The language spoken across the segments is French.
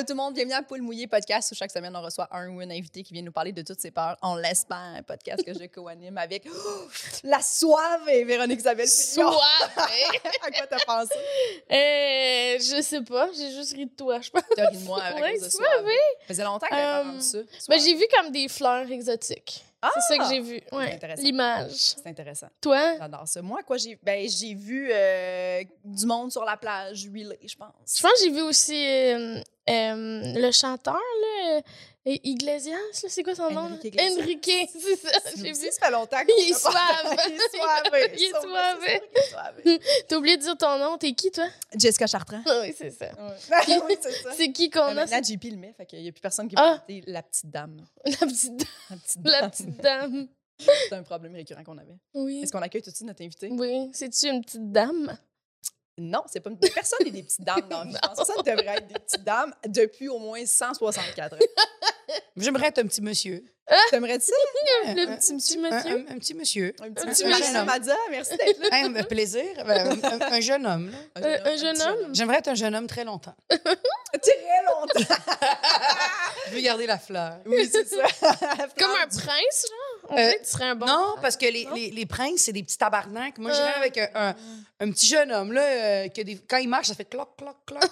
Allô tout le monde, bienvenue à Poule Mouillé podcast où chaque semaine on reçoit un ou une invité qui vient nous parler de toutes ses peurs. On l'espère, un podcast que je co-anime avec oh, la soif et Véronique Isabelle. Fillon. Soif! à quoi t'as pensé? euh, je sais pas, j'ai juste ri de toi, je pense. T'as ri de moi à Ouais, cause de. Ça faisait longtemps que t'avais pas Euh, entendu ça. Ben, j'ai vu comme des fleurs exotiques. Ah! C'est ça que j'ai vu. Ouais. L'image. C'est intéressant. Toi? J'adore ça. Moi, quoi, j'ai ben, j'ai vu euh, du monde sur la plage huilé, je pense. Je pense que j'ai vu aussi euh, euh, le chanteur, là, euh, Iglesias, là, c'est quoi son nom? Enrique c'est ça, j'ai vu. Ça fait longtemps Il est qu'on. Il est suave. Il est suave. qu'il est suave. T'as oublié de dire ton nom, t'es qui, toi? Jessica Chartrand. Ah oui, c'est ça. Ouais. oui, c'est ça. C'est qui qu'on a? maintenant, c'est- JP le met, fait qu'il n'y a plus personne qui Ah. peut inviter la petite dame. La petite, dame- La petite la dame. petite dame. C'est un problème récurrent qu'on avait. Oui. Est-ce qu'on accueille tout de suite notre invité? Oui, c'est-tu une petite dame? Non, c'est pas une... personne n'est des petites dames dans la vie. Ça devrait être des petites dames depuis au moins 164 ans. J'aimerais être un petit monsieur. T'aimerais-tu ça? Le un- petit monsieur, Un, monsieur? un- un petit monsieur. Un Un petit petit monsieur. Madia, merci d'être là. Un un plaisir. Ben, Un, un- un jeune homme. là. Euh, un jeune petit homme? J'aimerais être un jeune homme très longtemps. Très longtemps. Je veux garder la fleur. Oui, c'est ça. Comme un prince, genre? On Euh, dirait que tu serais un bon. non, parce que les, les, les princes, c'est des petits tabarnaks. Moi, j'irais Ah. avec un, un, un petit jeune homme, là, euh, que des, quand il marche, ça fait cloc, cloc, cloc.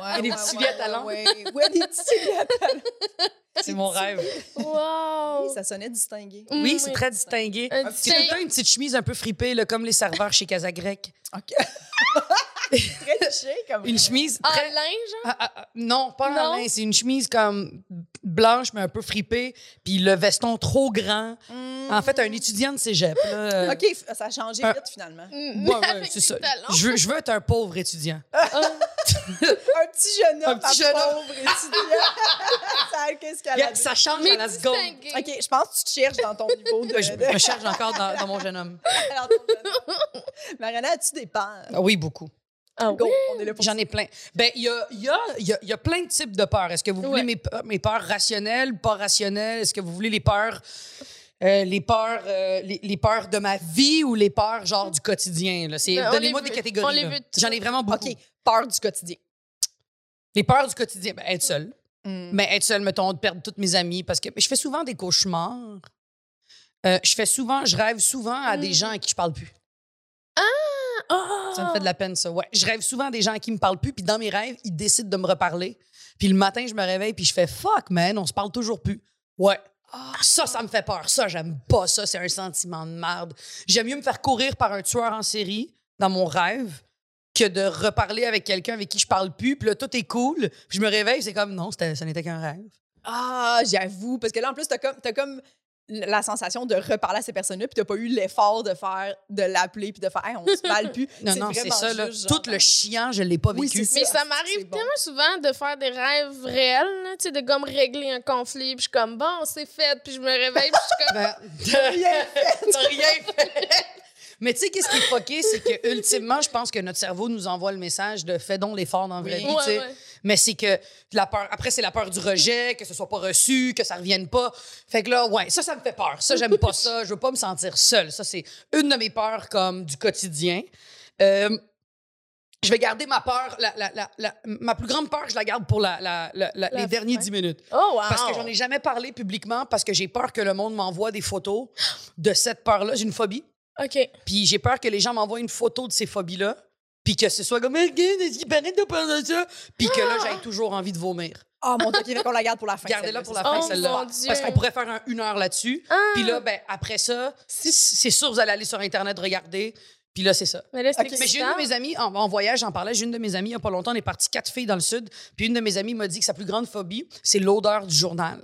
Ouais, Et des ouais, petits ouais, souliers à talons. Ouais, ouais, des petits souliers à talons. c'est mon rêve. Wow! Oui, ça sonnait distingué. Oui, c'est très distingué. Un Un petit C'est tout le temps une petite chemise un peu fripée, là, comme les serveurs chez Casagrec. OK. très touché comme Une chemise En très... lin, genre? Ah, ah, ah, non, pas Non? en lin. C'est une chemise comme blanche, mais un peu fripée. Puis le veston trop grand. Mm. En fait, un étudiant de cégep. Là. OK, f- ça a changé Un- vite finalement. Mm, Ouais, ouais, c'est ça. Je veux, je veux être un pauvre étudiant. Un petit jeune homme, Un petit jeune homme. pauvre étudiant. ça, qu'est-ce qu'elle a Yeah, ça change mais à la seconde. OK, je pense que tu te cherches dans ton niveau de... Je me cherche encore dans, dans mon jeune homme. dans ton jeune homme. Mariana, as-tu des peurs? Ah oui, beaucoup. Ah oui? on est là pour J'en ai plein. Ben, il y a, y, a, y, a, y a plein de types de peurs. Est-ce que vous voulez Ouais. mes, peurs- mes peurs rationnelles, pas rationnelles? Est-ce que vous voulez les peurs, euh, les, peurs euh, les, les peurs de ma vie ou les peurs genre du quotidien? Donnez-moi des catégories. J'en ai vraiment beaucoup. OK, peur du quotidien. Les peurs du quotidien, ben, être seule. Mm. Mais être seule, mettons, de perdre toutes mes amies. Parce que je fais souvent des cauchemars. Euh, je fais souvent, je rêve souvent à des Mm. gens à qui je parle plus. Ah! Ça me fait de la peine, ça. Ouais. Je rêve souvent des gens à qui me parlent plus, puis dans mes rêves, ils décident de me reparler. Puis le matin, je me réveille, puis je fais fuck, man, on se parle toujours plus. Ouais. Ça, ça me fait peur. Ça, j'aime pas ça. C'est un sentiment de merde. J'aime mieux me faire courir par un tueur en série dans mon rêve que de reparler avec quelqu'un avec qui je parle plus. Puis là, tout est cool. Puis je me réveille, c'est comme non, ça n'était qu'un rêve. Ah, j'avoue. Parce que là, en plus, t'as comme, t'as comme la sensation de reparler à ces personnes-là, puis t'as pas eu l'effort de faire, de l'appeler, puis de faire, hey, on se parle plus. Non, non, c'est ça. Là. Tout le chiant, je l'ai pas vécu. Mais ça. m'arrive bon. tellement souvent de faire des rêves réels, tu sais, de comme régler un conflit, puis je suis comme, bon, c'est fait, puis je me réveille, puis je suis comme, Ben, Rien fait. T'as rien fait. Mais tu sais, qu'est-ce qui est fucké, c'est que ultimement, je pense que notre cerveau nous envoie le message de fais donc l'effort dans la vraie Oui. vie. Ouais, ouais. Mais c'est que la peur. Après, c'est la peur du rejet, que ce soit pas reçu, que ça revienne pas. Fait que là, ouais, ça, ça me fait peur. Ça, j'aime pas ça. Je veux pas me sentir seule. Ça, c'est une de mes peurs comme du quotidien. Euh, je vais garder ma peur, la, la- la- la- ma plus grande peur, je la garde pour les derniers dix minutes. oh, wow! Parce que j'en ai jamais parlé publiquement parce que j'ai peur que le monde m'envoie des photos de cette peur-là. J'ai une phobie. OK. Puis j'ai peur que les gens m'envoient une photo de ces phobies-là. Puis que ce soit comme, il paraît de peur de ça. Puis que là, j'ai toujours envie de vomir. Ah, mon Dieu, fait qu'on la garde pour la fin. Gardez-la pour la fin, Oh, celle-là. Dieu. Parce qu'on pourrait faire un- une heure là-dessus. Ah! Puis là, ben, après ça, c'est sûr, vous allez aller sur Internet regarder. Puis là, c'est ça. Mais. Mais j'ai une de mes amies, en, en voyage, j'en parlais, j'ai une de mes amies, il n'y a pas longtemps, on est parti quatre filles dans le sud. Puis une de mes amies m'a dit que sa plus grande phobie, c'est l'odeur du journal.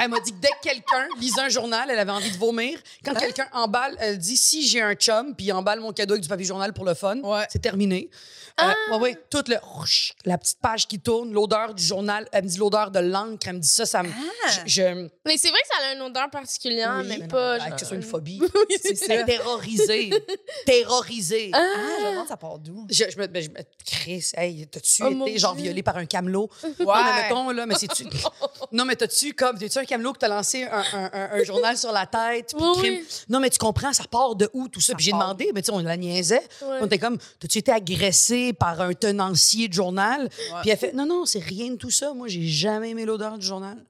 Elle m'a dit que dès que quelqu'un lisait un journal, elle avait envie de vomir. Quand quelqu'un emballe, elle dit si j'ai un chum, puis il emballe mon cadeau avec du papier journal pour le fun, Ouais. c'est terminé. Euh, ouais, ouais, toute le, la petite page qui tourne, l'odeur du journal. Elle me dit l'odeur de l'encre. Elle me dit ça, ça me. Ah. Je, je- Mais c'est vrai que ça a une odeur particulière, Oui, mais mais non, pas. genre- que ce soit une phobie. C'est ça. Terrorisée. terrorisée. Ah, je me demande ça part d'où? Je, je me, ben, je me- Chris, hey, t'as-tu Oh, mon été genre Dieu. violé par un camelot? Ouais. Non, mais mettons, là, mais c'est-tu. non, mais t'as-tu comme. T'es-tu un camelot que t'as lancé un, un- un- un journal sur la tête? puis Oui, crime? oui. Non, mais tu comprends, ça part de où tout ça? Ça Puis j'ai demandé, mais tu sais, on la niaisait. On était comme, t'as-tu été agressé par un tenancier de journal? Puis elle fait, non, non, c'est rien de tout ça. Moi, j'ai jamais aimé l'odeur du journal.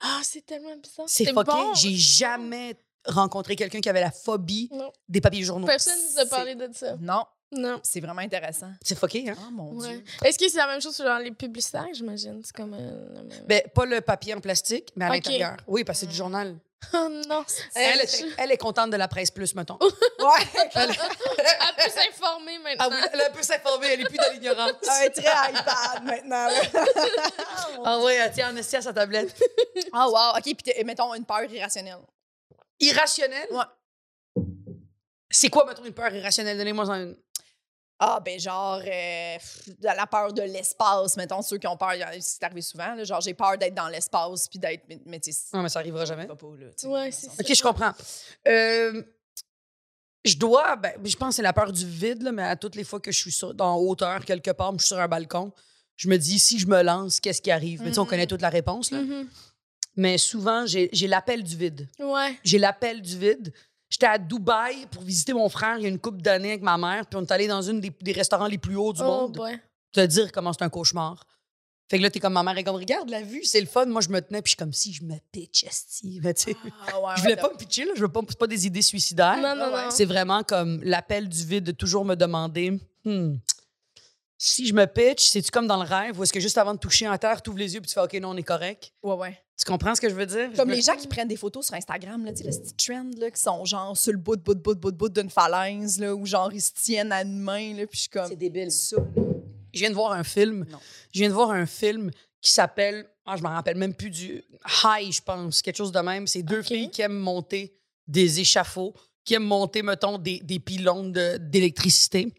Ah, c'est tellement bizarre. C'est fucké. bon. J'ai jamais rencontré quelqu'un qui avait la phobie Non. des papiers journaux. Personne ne nous a parlé de ça. Non, Non. c'est vraiment intéressant. C'est fucké, hein? Oh mon Ouais. Dieu. Est-ce que c'est la même chose sur genre, les publicitaires, j'imagine? C'est comme. euh, Ben, pas le papier en plastique, mais à Ok. l'intérieur. Oui, parce que c'est du journal. Oh non, Elle, c'est- est- elle est contente de la presse plus, mettons. Ouais. Elle, Elle peut s'informer ah maintenant. oui, elle peut s'informer, elle est plus dans l'ignorance. Un très iPad maintenant. là. Ah oui, elle tient en à sa tablette. Ah, wow. OK, puis mettons une peur irrationnelle. Irrationnel? Ouais. C'est quoi, mettons, une peur irrationnelle? Donnez-moi en une. Ah, ben genre, euh, de la peur de l'espace, mettons, ceux qui ont peur, c'est arrivé souvent, là, genre j'ai peur d'être dans l'espace, puis d'être, mais, mais tu sais, Non, mais ça arrivera jamais. là. Ouais, c'est ça. OK, je comprends. Euh, je dois, ben, je pense que c'est la peur du vide, là, mais à toutes les fois que je suis sur, dans hauteur quelque part, je suis sur un balcon, je me dis, si je me lance, qu'est-ce qui arrive? Mais tu sais, on connaît toute la réponse, là. Mhm. Mais souvent, j'ai j'ai l'appel du vide. Ouais. J'ai l'appel du vide. J'étais à Dubaï pour visiter mon frère il y a une couple d'années avec ma mère, puis on est allé dans une des, des restaurants les plus hauts du Oh, monde. boy. Te dire comment c'est un cauchemar. Fait que là, t'es comme ma mère est comme, regarde la vue, c'est le fun. Moi, je me tenais, puis je suis comme si je me pitch, esti. Mais tu sais, Ah, ouais, je voulais ouais, pas me pitcher, là. Je veux pas, c'est pas des idées suicidaires. Non, non, ouais. non. C'est vraiment comme l'appel du vide de toujours me demander, Hmm, si je me pitch, c'est-tu comme dans le rêve ou est-ce que juste avant de toucher en terre, tu ouvres les yeux puis tu fais, OK, non, on est correct? Ouais, ouais. Tu comprends ce que je veux dire? Comme Je me- les gens qui prennent des photos sur Instagram, là, tu sais, le petit trend, là, qui sont genre sur le bout, de bout, de bout, de bout, de bout d'une falaise, là, ou genre ils se tiennent à une main, là, puis je suis comme. C'est débile. Ça, Je viens de voir un film. Non. Je viens de voir un film qui s'appelle. Ah, je m'en rappelle même plus du. High, je pense. Quelque chose de même. C'est deux filles qui aiment monter des échafauds, qui aiment monter, mettons, des, des pylônes de- d'électricité.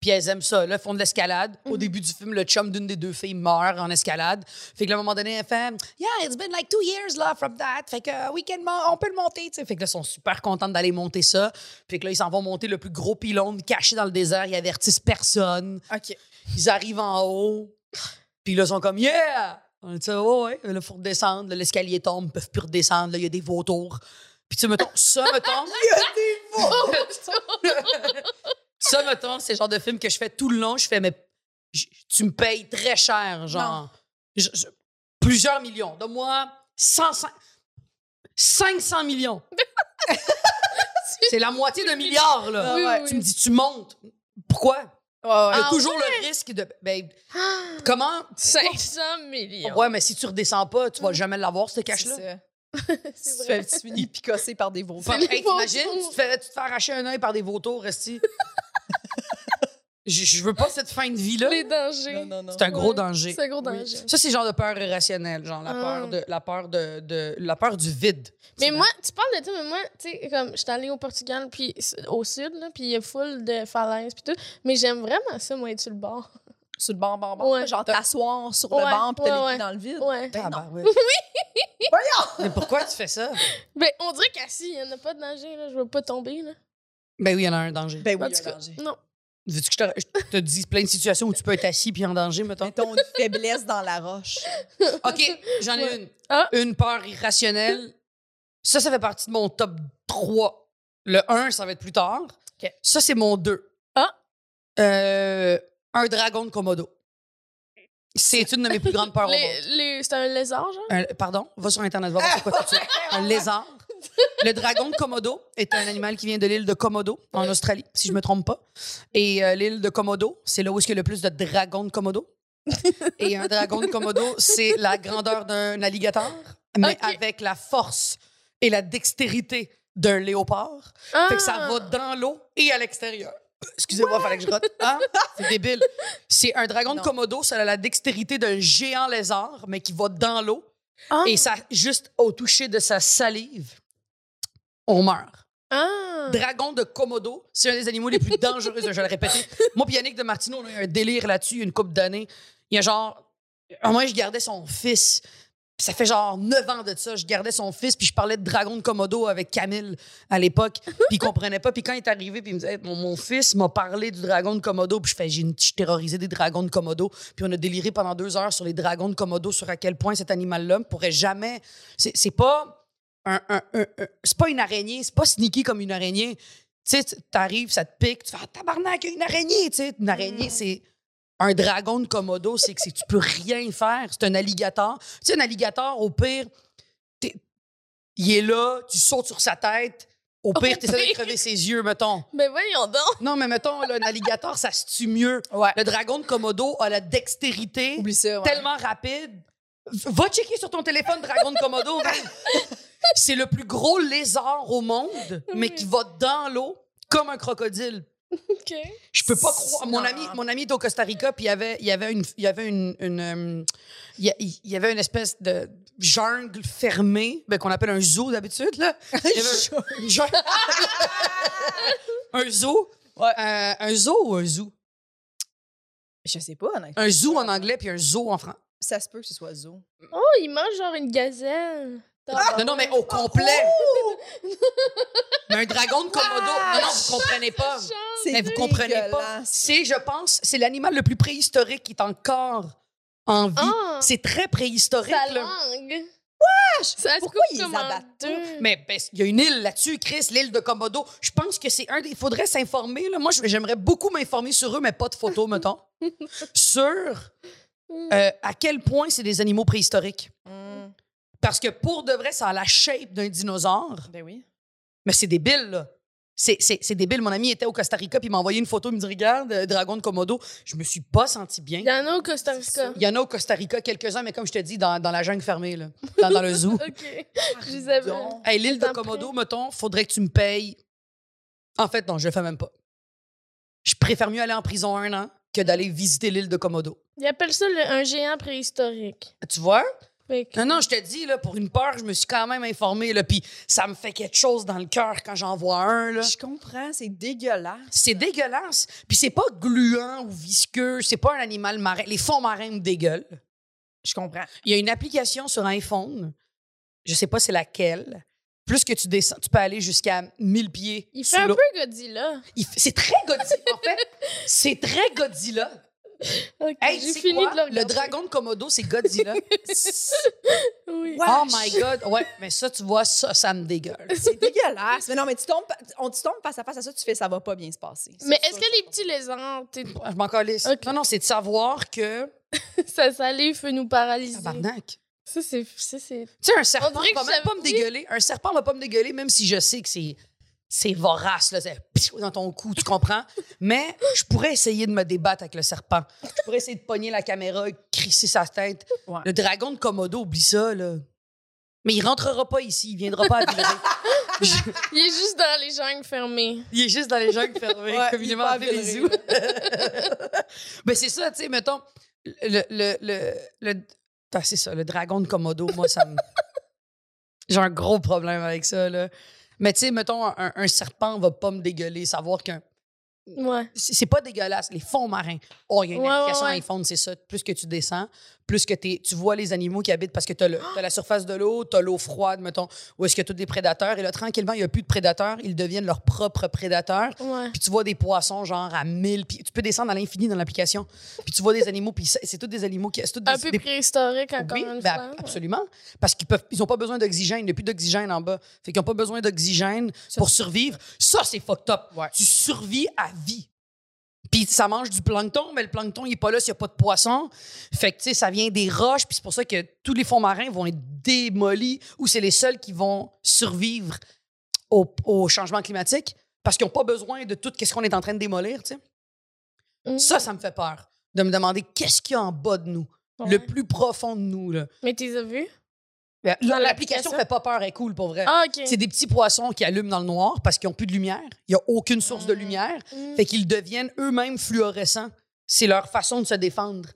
Puis elles aiment ça. Là, elles font de l'escalade. Au Mhm. début du film, le chum d'une des deux filles meurt en escalade. Fait que là, à un moment donné, elle fait Yeah, it's been like two years là, from that. Fait que uh, we can mo- on peut le monter. tu sais. Fait que là, ils sont super contentes d'aller monter ça. Fait que là, ils s'en vont monter le plus gros pylône caché dans le désert. Ils avertissent personne. OK. Ils arrivent en haut, puis là, ils sont comme Yeah! On dit ça, ouais. Là, faut redescendre. L'escalier tombe, ils peuvent plus redescendre. Là, il y a des vautours. Puis, tu sais, mettons, ça, mettons. ça, mettons, c'est le genre de film que je fais tout le long. Je fais, mais tu me payes très cher, genre. Je- je- plusieurs millions. Donne-moi 105 500 millions. c'est la moitié d'un milliard, là. Oui, oui, Tu oui. me dis, tu montes. Pourquoi? Il y a Ah toujours le risque de. Ben, comment? 500 millions. Ouais, mais si tu redescends pas, tu vas jamais l'avoir, ce cash-là. Tu, vrai. fais, tu finis picossé par des vautours. Hey, t'imagines, tu te, fais, tu te fais arracher un œil par des vautours, Resti. Je, je veux pas cette fin de vie-là. Les dangers. Non, non, non. C'est un gros Ouais, danger. C'est un gros Oui. danger. Ça, c'est genre de peur irrationnelle, genre la Ah. peur de la peur de, de- la peur du vide. Mais moi, tu parles de ça, mais moi, tu sais, comme, je suis allée au Portugal, puis au sud, là, puis il y a full de falaises, puis tout. Mais j'aime vraiment ça, moi, être sur le bord. Sur le banc, banc, banc. Ouais. Genre t'asseoir sur Ouais, le banc puis t'as les pieds dans le vide. Ouais. Ben non. Ah, ouais. Voyons! Mais pourquoi tu fais ça? Ben, on dirait qu'assis, il n'y en a pas de danger, là. Je veux pas tomber, là. Ben oui, il y en a un danger. Ben oui, il y a un danger. Non. Veux-tu que je te, je te dise plein de situations où tu peux être assis puis en danger, mettons? Mettons une faiblesse dans la roche. OK, j'en ai Ouais. une. Ah. Une peur irrationnelle. Ça, ça fait partie de mon top 3. Le 1, ça va être plus tard. OK. Ça, c'est mon 2. Ah. Euh, un dragon de Komodo. C'est une de mes plus grandes peurs au monde. les- C'est un lézard, genre? Un- pardon? Va sur Internet, va voir c'est quoi tout ça. Un lézard. Le dragon de Komodo est un animal qui vient de l'île de Komodo, en Australie, si je me trompe pas. Et euh, l'île de Komodo, c'est là où est-ce qu'il y a le plus de dragons de Komodo. Et un dragon de Komodo, c'est la grandeur d'un alligator, mais Ok. avec la force et la dextérité d'un léopard. Ah! Fait que ça va dans l'eau et à l'extérieur. Excusez-moi, fallait que je rote. Hein? C'est débile. C'est un dragon Non. de Komodo, ça a la dextérité d'un géant lézard, mais qui va dans l'eau. Ah. Et ça, juste au toucher de sa salive, on meurt. Ah. Dragon de Komodo, c'est un des animaux les plus dangereux, je vais le répéter. Moi, puis Yannick de Martino, on a eu un délire là-dessus, une couple d'années. Il y a genre. Moi, je gardais son fils. Ça fait genre 9 ans de ça. Je gardais son fils, puis je parlais de dragon de Komodo avec Camille à l'époque. Puis il comprenait pas. Puis quand il est arrivé, puis il me disait mon, mon fils m'a parlé du dragon de Komodo. Puis je fais j'ai terrorisé des dragons de Komodo. Puis on a déliré pendant deux heures sur les dragons de Komodo, sur à quel point cet animal-là ne pourrait jamais. C'est pas un, un- un- un- c'est pas une araignée, c'est pas sneaky comme une araignée. Tu sais, t'arrives, ça te pique, tu fais ah, tabarnak, une araignée, tu sais. Une araignée, c'est un dragon de Komodo, c'est que c'est- tu peux rien faire. C'est un alligator. Tu sais, un alligator, au pire, t'es- il est là, tu sautes sur sa tête. Au pire, tu essaies de crever ses yeux, mettons. Ben voyons donc. Non, mais mettons, là, un alligator, ça se tue mieux. Ouais. Le dragon de Komodo a la dextérité Oublie ça. ouais. tellement rapide. Va checker sur ton téléphone Dragon de Komodo. C'est le plus gros lézard au monde, mais qui va dans l'eau comme un crocodile. OK. Je peux pas croire. Mon ami, mon ami est au Costa Rica, puis il y avait, il y avait une, il y avait une, une, euh, il y avait une espèce de jungle fermée, ben, qu'on appelle un zoo d'habitude là. Il y avait un- jungle- un zoo, Ouais. Euh, un zoo ou un zoo, Je sais pas, honnêtement. un zoo en anglais puis un zoo en français. Ça se peut que ce soit zoo. Oh, il mange genre une gazelle. Non, non, mais au complet. mais un dragon de Komodo. Non, non, vous comprenez pas. Mais vous comprenez pas. C'est, je pense, c'est l'animal le plus préhistorique qui est encore en vie. Ah. C'est très préhistorique. Sa là. langue. Ça se Pourquoi ils abattent deux. Mais ben, il y a une île là-dessus, Chris, l'île de Komodo. Je pense que c'est un des. Il faudrait s'informer. Là. Moi, j'aimerais beaucoup m'informer sur eux, mais pas de photos, mettons. sur euh, à quel point c'est des animaux préhistoriques. Hmm, Parce que pour de vrai, ça a la shape d'un dinosaure. Ben oui. Mais c'est débile, là. C'est, c'est, c'est débile. Mon ami était au Costa Rica, puis il m'a envoyé une photo. Il me dit Regarde, euh, dragon de Komodo. Je me suis pas senti bien. Il y en a au Costa Rica. Il y en a au Costa Rica quelques-uns, mais comme je te dis, dans, dans la jungle fermée, là, dans, dans le zoo. OK. Je les avais. Hey, l'île de Komodo, mettons, faudrait que tu me payes. En fait, non, je le fais même pas. Je préfère mieux aller en prison un an que d'aller visiter l'île de Komodo. Ils appellent ça le- un géant préhistorique. Tu vois? Que- Non, non, je te dis, là, pour une peur, je me suis quand même informée, là, puis ça me fait quelque chose dans le cœur quand j'en vois un, là. Je comprends, c'est dégueulasse. C'est dégueulasse. Puis c'est pas gluant ou visqueux, c'est pas un animal marin. Les fonds marins me dégueulent. Je comprends. Il y a une application sur iPhone, je sais pas c'est laquelle. Plus que tu descends, tu peux aller jusqu'à 1000 pieds. Il fait un peu Godzilla. C'est très Godzilla. en fait, c'est très Godzilla. OK, Hey, j'ai c'est fini quoi? de le regarder. Le dragon de Komodo, c'est Godzilla. Oui. Oh my God. Ouais, mais ça, tu vois, ça, ça me dégueule. C'est dégueulasse. Mais non, mais tu tombes, on tu tombes face à face à ça, tu fais ça va pas bien se passer. Mais est-ce ça, que les petits lézards, t'es- Je m'en calisse. Ok. Non, non, c'est de savoir que. sa salive peut nous paralyser? Tabarnak. Ça, c'est. Ça, c'est. Tu sais, un serpent va même pas me dégueuler. Un serpent va pas me dégueuler, même si je sais que c'est. C'est vorace, là. C'est dans ton cou, tu comprends? Mais je pourrais essayer de me débattre avec le serpent. Je pourrais essayer de pogner la caméra, crisser sa tête. Ouais. Le dragon de Komodo, oublie ça, là. Mais il rentrera pas ici, il viendra pas à. Je- Il est juste dans les jungles fermées. Il est juste dans les jungles fermées, Ouais, communément Villeray, zoos. Mais c'est ça, tu sais, mettons, le, le, le, le- c'est ça, le dragon de Komodo, moi, ça me... J'ai un gros problème avec ça, là. Mais tu sais, mettons, un, un serpent va pas me dégueuler, savoir qu'un... Ouais. C'est pas dégueulasse, les fonds marins. Oh, il y a une Ouais, application ouais, iPhone, c'est ça. Plus que tu descends, plus que t'es- tu vois les animaux qui habitent parce que t'as le- t'as la surface de l'eau, t'as l'eau froide, mettons, où est-ce que tous des prédateurs. Et là, tranquillement, il n'y a plus de prédateurs, ils deviennent leurs propres prédateurs. Ouais. Puis tu vois des poissons genre à 1000, puis tu peux descendre à l'infini dans l'application. Puis tu vois des animaux, puis c'est tous des animaux qui... c'est tous Un des- peu des- préhistorique, encore oui, une ben, fois. absolument. Parce qu'ils peuvent, ils ont pas besoin d'oxygène. Il n'y a plus d'oxygène en bas. Fait qu'ils n'ont pas besoin d'oxygène pour survivre. Ça, c'est fucked up. Ouais. Tu survis à vie. Puis ça mange du plancton, mais le plancton, il n'est pas là s'il n'y a pas de poisson. Fait que, tu sais, ça vient des roches. Puis c'est pour ça que tous les fonds marins vont être démolis ou c'est les seuls qui vont survivre au, au changement climatique parce qu'ils n'ont pas besoin de tout ce qu'on est en train de démolir, tu sais. Mm. Ça, ça me fait peur. De me demander qu'est-ce qu'il y a en bas de nous, Ouais. le plus profond de nous. Là. Mais tu les as vus? Dans L'application fait pas peur, elle est cool pour vrai. Ah. C'est des petits poissons qui allument dans le noir parce qu'ils n'ont plus de lumière. Il n'y a aucune source de Mm. lumière. Mm. Fait qu'ils deviennent eux-mêmes fluorescents. C'est leur façon de se défendre.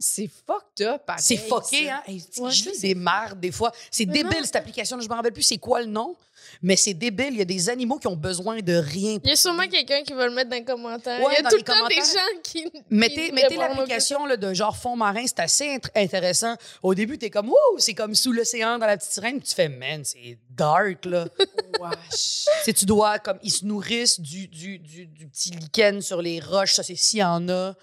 C'est fucked up. C'est fucké, hein? Hey, c'est- Ouais. je lis des des fois. C'est débile, non. cette application. Je me rappelle plus c'est quoi le nom, mais c'est débile. Il y a des animaux qui ont besoin de rien. Il y a sûrement quelqu'un qui va le mettre dans les commentaires. Ouais, Il y a tout le temps des gens qui. Mettez, mettez l'application de genre fond marin, c'est assez int- intéressant. Au début, t'es comme, wow, c'est comme sous l'océan dans la petite sirène. Puis tu fais, man, c'est dark, là. Wesh. tu sais, tu dois, comme, ils se nourrissent du, du, du, du petit lichen sur les roches. Ça, c'est s'il y en a.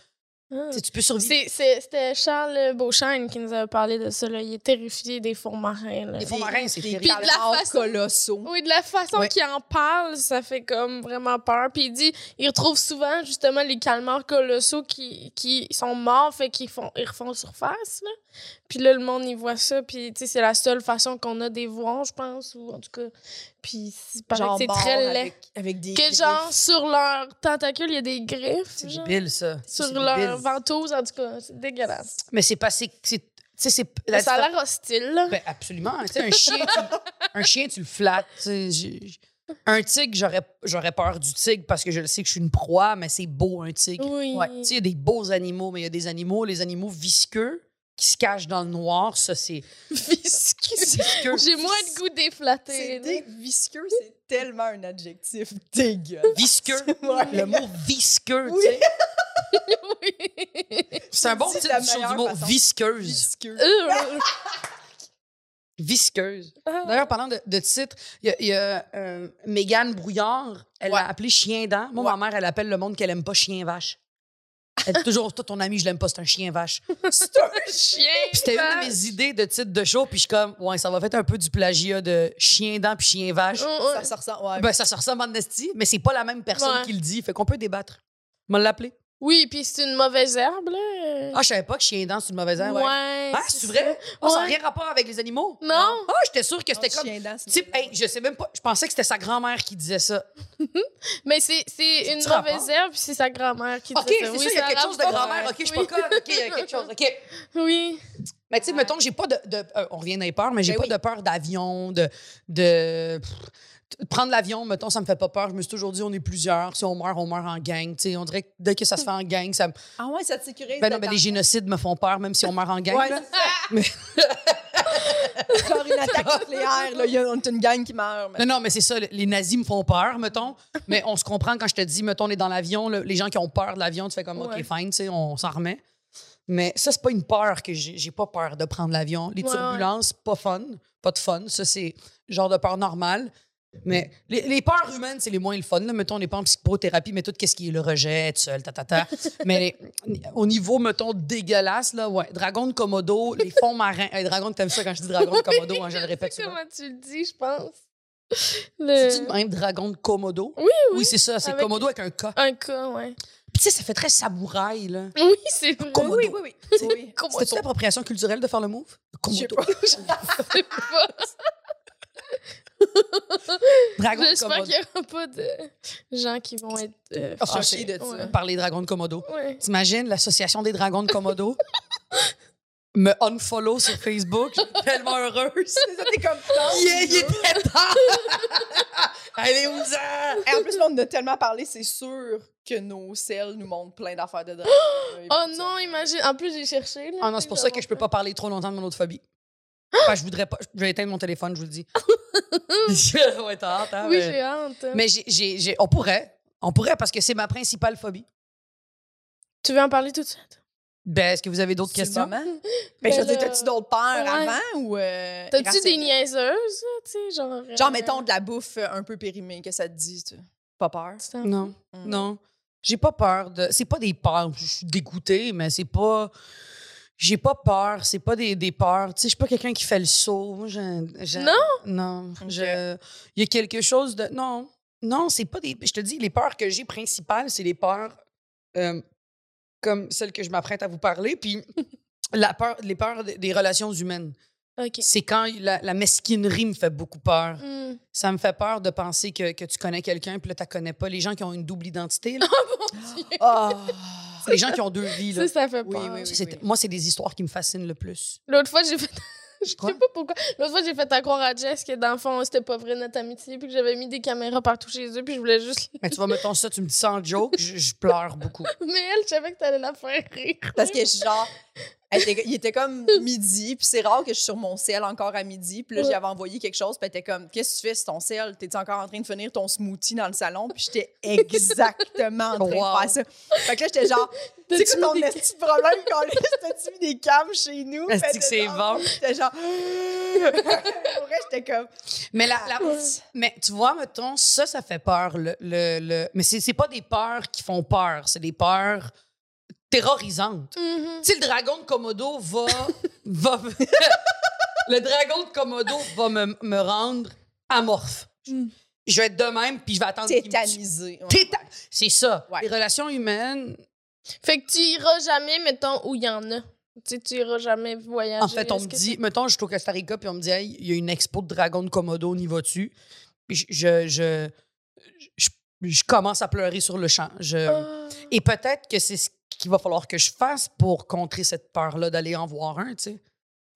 Ah. Tu peux survivre. C'était Charles Beauchesne qui nous avait parlé de ça. Là. Il est terrifié des fonds marins. Là. Les fonds marins, c'est terrible. Puis de la façon- colossaux. Oui, de la façon Ouais. qu'il en parle, ça fait comme vraiment peur. Puis il dit, il retrouve souvent justement les calmars colossaux qui, qui sont morts, fait qu'ils font, ils refont surface. Là. Puis là, le monde, il voit ça. Puis tu sais, c'est la seule façon qu'on a des voir, je pense, ou en tout cas. Puis Genre c'est très laid. avec, avec des Que griffes. genre, sur leurs tentacules, il y a des griffes. C'est débile, ça. Sur leurs débile. ventouses, en tout cas. C'est dégueulasse. Mais c'est pas. c'est- c'est- la ça a l'air hostile. là. Ben, absolument. Tu sais, un chien, tu, un chien, tu le flattes. Un tigre, j'aurais, j'aurais peur du tigre parce que je le sais que je suis une proie, mais c'est beau, un tigre. Oui. Ouais. Tu sais, il y a des beaux animaux, mais il y a des animaux, les animaux visqueux qui se cachent dans le noir, ça, c'est Visqueux. J'ai moins de goût dé- visqueux, c'est tellement un adjectif dégueu. Visqueux. Ouais. Le mot visqueux, Oui. tu sais. Oui. C'est un bon titre du show du mot façon. visqueuse. Visqueux. Euh. Visqueuse. Ah. D'ailleurs, parlant de, de titre, il y a, il y a, euh, Mégane Brouillard, elle Ouais. l'a appelé chien dent. Moi, Ouais. ma mère, elle appelle le monde qu'elle aime pas chien vache. Elle dit toujours, toi, ton ami, je l'aime pas, c'est un chien vache. C'est un Chien. Puis c'était une de mes idées de titre de show, puis je suis comme, ouais, ça va faire un peu du plagiat de chien dent puis chien vache. Ça se ressent, ouais. Ben, ça se ressemble en esti, mais c'est pas la même personne Ouais. qui le dit, fait qu'on peut débattre. On l'appeler. Oui, puis c'est une mauvaise herbe, là. Ah, je savais pas que chien dent, c'est une mauvaise herbe. Ouais. Ah, c'est vrai? Oh, ça n'a Ouais. rien rapport avec les animaux? Non. Ah, j'étais sûre que c'était Ah, comme. chien dent, c'est Type, hey, je sais même pas. Je pensais que c'était sa grand-mère qui disait ça. Mais c'est c'est une mauvaise rapport? herbe, puis c'est sa grand-mère qui OK, dit c'est ça. ça, Oui, il y a quelque chose de grand-mère. OK, je suis pas conne. OK, il y a quelque chose. OK. Oui. Mais tu sais, mettons, j'ai pas de. de- euh, on revient des peurs, mais j'ai Ben pas oui. de peur d'avion, de. de pff, prendre l'avion, mettons, ça me fait pas peur. Je me suis toujours dit, on est plusieurs. Si on meurt, on meurt en gang. Tu sais, on dirait que dès que ça se fait en gang, ça me. Ah ouais, ça te sécurise. Ben non, mais d'être les génocides me font peur, même si on meurt en gang. Ouais, là. Genre une attaque nucléaire, là, il y a une gang qui meurt. mais- Non, non, mais c'est ça. Les nazis me font peur, mettons. mais on se comprend quand je te dis, mettons, on est dans l'avion, les gens qui ont peur de l'avion, tu fais comme, Ouais. OK, fine, tu sais, on s'en remet. Mais ça, c'est pas une peur que j'ai. J'ai pas peur de prendre l'avion. Les Ouais, turbulences, pas fun. Pas de fun. Ça, c'est genre de peur normale. Mais les, les peurs humaines, c'est les moins le fun. Là. Mettons, on n'est pas en psychothérapie, mais tout ce qui est le rejet, être seul, ta, ta, ta. mais les- au niveau, mettons, dégueulasse, là, ouais. Dragon de Komodo, les fonds marins. Hey, dragon, t'aimes ça quand je dis dragon de Komodo, hein, je le répète souvent. comment tu le dis, je pense. Le... C'est-tu même dragon de Komodo? Oui, oui. Oui, c'est ça. C'est Avec- Komodo avec un K. Un cas, ouais. Puis tu sais, ça fait très samouraï, là. Oui, c'est vrai. Komodo. Oui, oui, oui. oui. C'était-tu l'appropriation culturelle de faire le move? Komodo. Je sais pas. Dragon J'espère qu'il n'y aura pas de gens qui vont être euh, Ah, fâchés. de ça. Par les dragons de Komodo. Ouais. T'imagines l'association des dragons de Komodo? me unfollow sur Facebook. Je suis tellement heureuse. Ça, t'es comme ça. Yeah, il était temps! Allez, où ça? Et en plus, on en a tellement parlé, c'est sûr que nos selles nous montrent plein d'affaires de drame. Oh non, imagine. En plus, j'ai cherché. Là, Ah non, c'est pour ça que je peux pas parler trop longtemps de mon autre phobie. Enfin, je voudrais pas. Je vais éteindre mon téléphone, je vous le dis. ouais, t'as hâte, hein, Oui, mais- j'ai hâte. Mais j'ai, j'ai- j'ai- on pourrait. On pourrait parce que c'est ma principale phobie. Tu veux en parler tout de suite? Ben, est-ce que vous avez d'autres C'est questions? moment. Ben, je veux dire, là- t'as-tu d'autres peurs Ouais. avant ou. euh, T'as-tu des niaiseuses, tu sais, genre... euh, Genre, mettons de la bouffe euh, un peu périmée, que ça te dit, tu- pas peur? Non, Mm. non. J'ai pas peur de. C'est pas des peurs. Je suis dégoûtée, mais c'est pas. J'ai pas peur. C'est pas des, des peurs. Tu sais, je suis pas quelqu'un qui fait le saut. Moi, je- je- Non? Non. Je- Il y a quelque chose de. Non. Non, c'est pas des. Je te dis, les peurs que j'ai principales, c'est les peurs euh, comme celles que je m'apprête à vous parler. Puis la peur, les peurs des relations humaines. C'est quand la, la mesquinerie me fait beaucoup peur. Hmm. Ça me fait peur de penser que, que tu connais quelqu'un, puis là, tu connais pas. Les gens qui ont une double identité, là. Ah! C'est les gens qui ont deux vies. Là. Ça, ça fait peur. oui, oui. Ça, c'est- Moi, c'est des histoires qui me fascinent le plus. L'autre fois, j'ai fait... Je sais pas pourquoi. L'autre fois, j'ai fait à croire à Jess que dans le fond, c'était pas vrai notre amitié, puis que j'avais mis des caméras partout chez eux, puis je voulais juste. Mais tu vois, mettons ça, tu me dis ça en joke, je, je pleure beaucoup. Mais elle, je savais que t'allais la faire rire. Parce que je suis genre. Elle était- il était comme midi, puis c'est rare que je suis sur mon sel encore à midi. Puis là, Ouais. j'avais envoyé quelque chose, puis elle était comme Qu'est-ce que tu fais sur ton sel? T'es-tu encore en train de finir ton smoothie dans le salon? Puis j'étais exactement en train Wow. de faire ça. Fait que là, j'étais genre quoi ton mis des- petit problème quand t'as-tu mis des cams chez nous? Est-ce que c'est bon? J'étais genre Pour vrai, j'étais comme Mais, la, la- mais tu vois, mettons, ça, ça fait peur. Le, le, le- mais c'est c'est pas des peurs qui font peur, c'est des peurs terrorisantes. Mhm. Tu sais, le dragon de Komodo va. va le dragon de Komodo va me, me rendre amorphe. Mm. Je vais être de même, puis je vais attendre qu'il me C'est ça. Ouais. Les relations humaines, Fait que tu iras jamais, mettons, où il y en a. Tu sais, tu iras jamais voyager. en fait, on me dit, mettons, je suis au Costa Rica, puis on me dit, hey, il y a une expo de dragon de Komodo, on y va-tu? Puis je, je, je, je- je commence à pleurer sur le champ. Je, Ah. Et peut-être que c'est ce qu'il va falloir que je fasse pour contrer cette peur-là d'aller en voir un, tu sais.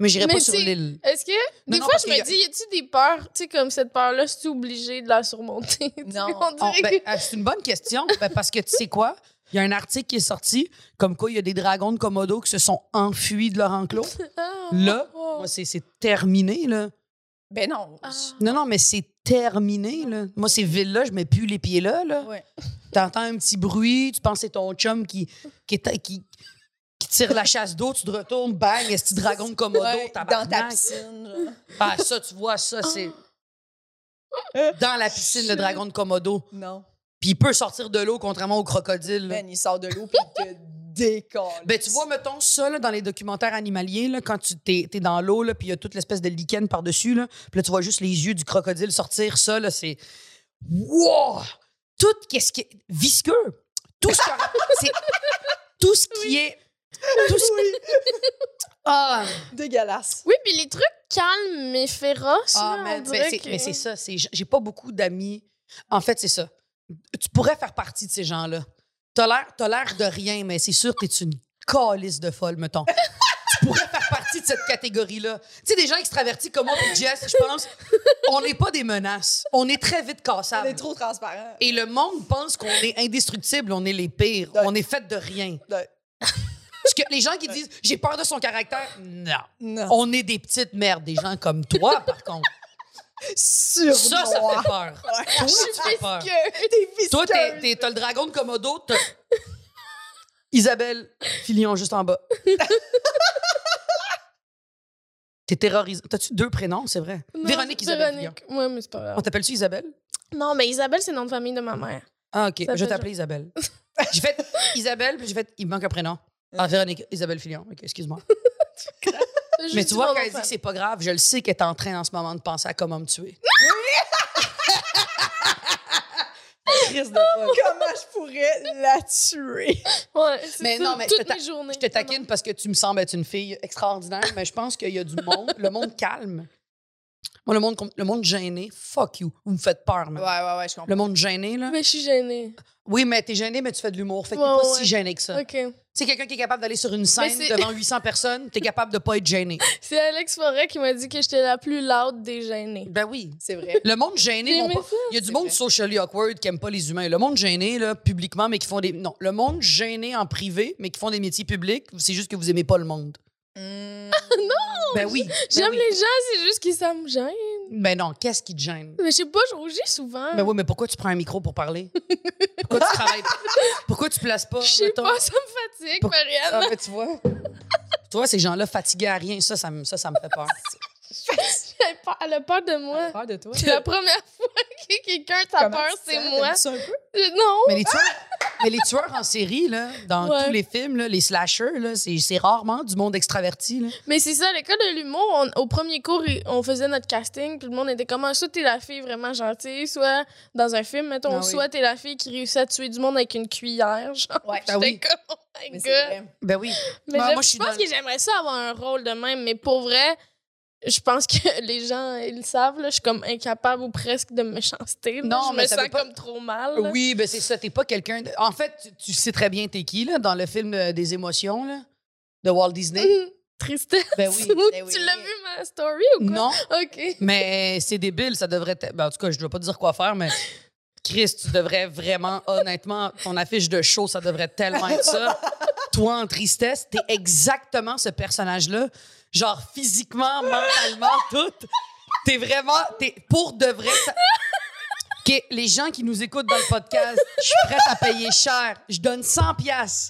Mais j'irai pas sur l'île. Est-ce que. Non, Des non, fois, je me dis, y a-tu des peurs, tu sais, comme cette peur-là, si tu es obligé de la surmonter? Non. on Oh, ben, que- euh, c'est une bonne question, ben, parce que tu sais quoi? Il y a un article qui est sorti, comme quoi il y a des dragons de Komodo qui se sont enfuis de leur enclos. Ah, Là, oh. moi, c'est c'est terminé, là. Ben non. Ah. Non, non, mais c'est terminé, là. Moi, ces villes-là, je mets plus les pieds là, là. Ouais. T'entends un petit bruit, tu penses que c'est ton chum qui, qui, qui, qui tire la chasse d'eau, tu te retournes, bang, est-ce dragon de Komodo, Ouais, dans ta piscine. genre. Ah, ça, tu vois, ça, c'est dans la piscine, le dragon de Komodo. Non. Puis il peut sortir de l'eau, contrairement au crocodile. Ben, il sort de l'eau puis il te décolle. Ben, tu vois, mettons ça, là, dans les documentaires animaliers, là, quand tu t'es, t'es dans l'eau, là, puis il y a toute l'espèce de lichen par-dessus, là, puis là, tu vois juste les yeux du crocodile sortir, ça, là, c'est... Wow! Tout qu'est-ce qui est visqueux. Tout ce, que- c'est, tout ce qui est... Tout ce... Ah, Dégueulasse. Oui, puis les trucs calmes mais féroces. ah, là, c'est, que- mais c'est ça, c'est, j'ai pas beaucoup d'amis. En fait, c'est ça. Tu pourrais faire partie de ces gens-là. T'as l'air, t'as l'air de rien, mais c'est sûr que t'es une calice de folle, mettons. tu pourrais faire partie de cette catégorie-là. Tu sais, des gens extravertis comme moi et Jess, je pense, on n'est pas des menaces. On est très vite On cassables. est trop transparent. Et le monde pense qu'on est indestructible, on est les pires. Ouais. On est fait de rien. Ouais. Parce que les gens qui disent j'ai peur de son caractère, non. Non. On est des petites merdes, des gens comme toi, par contre. Sur Ça, ça moi. fait peur. Toi, Je tu suis fais peur. T'es visqueuse. Toi, t'as le dragon de Komodo, t'as Isabelle Filion juste en bas. T'es terrorisée. T'as-tu deux prénoms, c'est vrai? Non, Véronique c'est Isabelle Filion. Véronique. Ouais, mais c'est pas grave. On t'appelle-tu Isabelle? Non, mais Isabelle, c'est le nom de famille de ma mère. Ah, OK. Ça je t'appeler Isabelle. J'ai fait Isabelle, puis j'ai fait il me manque un prénom. Ah, Véronique Isabelle Filion. OK, excuse-moi. Mais tu vois, quand elle dit que c'est pas grave, je le sais qu'elle est en train en ce moment de penser à comment me tuer. Crise de folle. Comment je pourrais la tuer? Ouais, c'est Mais ça, non, mais je toutes te ta- mes journées. Je te taquine parce que tu me sembles être une fille extraordinaire, mais je pense qu'il y a du monde, le monde calme. Moi, le monde, le monde gêné, fuck you. Vous me faites peur, Ouais, man. ouais, ouais, je comprends. Le monde gêné, là. Mais je suis gênée. Oui, mais t'es gêné, mais tu fais de l'humour. Fait que Ouais, t'es pas ouais. si gêné que ça. OK. Tu sais, quelqu'un qui est capable d'aller sur une scène c'est- devant 800 personnes, t'es capable de pas être gêné. C'est Alex Forêt qui m'a dit que j'étais la plus loud des gênés. Ben oui. C'est vrai. Le monde gêné, J'ai vont aimé pas- il y a du C'est monde vrai. socially awkward qui aime pas les humains. Le monde gêné, là, publiquement, mais qui font des. Non, le monde gêné en privé, mais qui font des métiers publics, c'est juste que vous aimez pas le monde. Hmm. Ben oui. ben J'aime oui. les gens, c'est juste que ça me gêne. Ben non, qu'est-ce qui te gêne? Mais je sais pas, je rougis souvent. Ben oui, mais pourquoi tu prends un micro pour parler? Pourquoi tu travailles? Pourquoi tu places pas? Je sais pas, ça me fatigue, Pour- Marianne. Ah, ben, tu vois. tu vois, ces gens-là fatigués à rien, ça, ça, ça, ça me fait peur. Elle a peur- Elle a peur de moi. De toi. C'est la première fois que quelqu'un a Comment peur, c'est moi. T'aimes-tu ça un peu? Euh, Non. Mais les tueurs, mais les tueurs en série, là, dans Ouais. tous les films, là, les slashers, là, c'est, c'est rarement du monde extraverti. Là. Mais c'est ça, à l'école de l'humour, au premier cours, on faisait notre casting, puis le monde était comme, Ah, soit t'es la fille vraiment gentille, soit dans un film, mettons, Ah oui. soit t'es la fille qui réussit à tuer du monde avec une cuillère, genre. Ouais. J'étais oui. comme, oh my god. Ben oui. Mais Moi- moi, je je pense dans- que j'aimerais ça avoir un rôle de même, mais pour vrai, je pense que les gens, ils le savent, là, je suis comme incapable ou presque de méchanceté. là. Non, je mais me ça sens pas- comme trop mal. là. Oui, ben c'est ça. T'es pas quelqu'un. de- En fait, tu, tu sais très bien t'es qui, là, dans le film euh, des émotions, là, de Walt Disney. Mhm. Tristesse. Ben oui. Ben oui. Tu l'as vu ma story ou quoi? Non, OK. mais c'est débile. Ça devrait être. Ben, en tout cas, je dois pas dire quoi faire, mais. Chris, tu devrais vraiment, honnêtement, ton affiche de show, ça devrait tellement être ça. toi en tristesse, t'es exactement ce personnage-là. Genre physiquement, mentalement, tout. T'es vraiment, t'es pour de vrai. ça- les gens qui nous écoutent dans le podcast, je suis prête à payer cher. Je donne 100 pièces.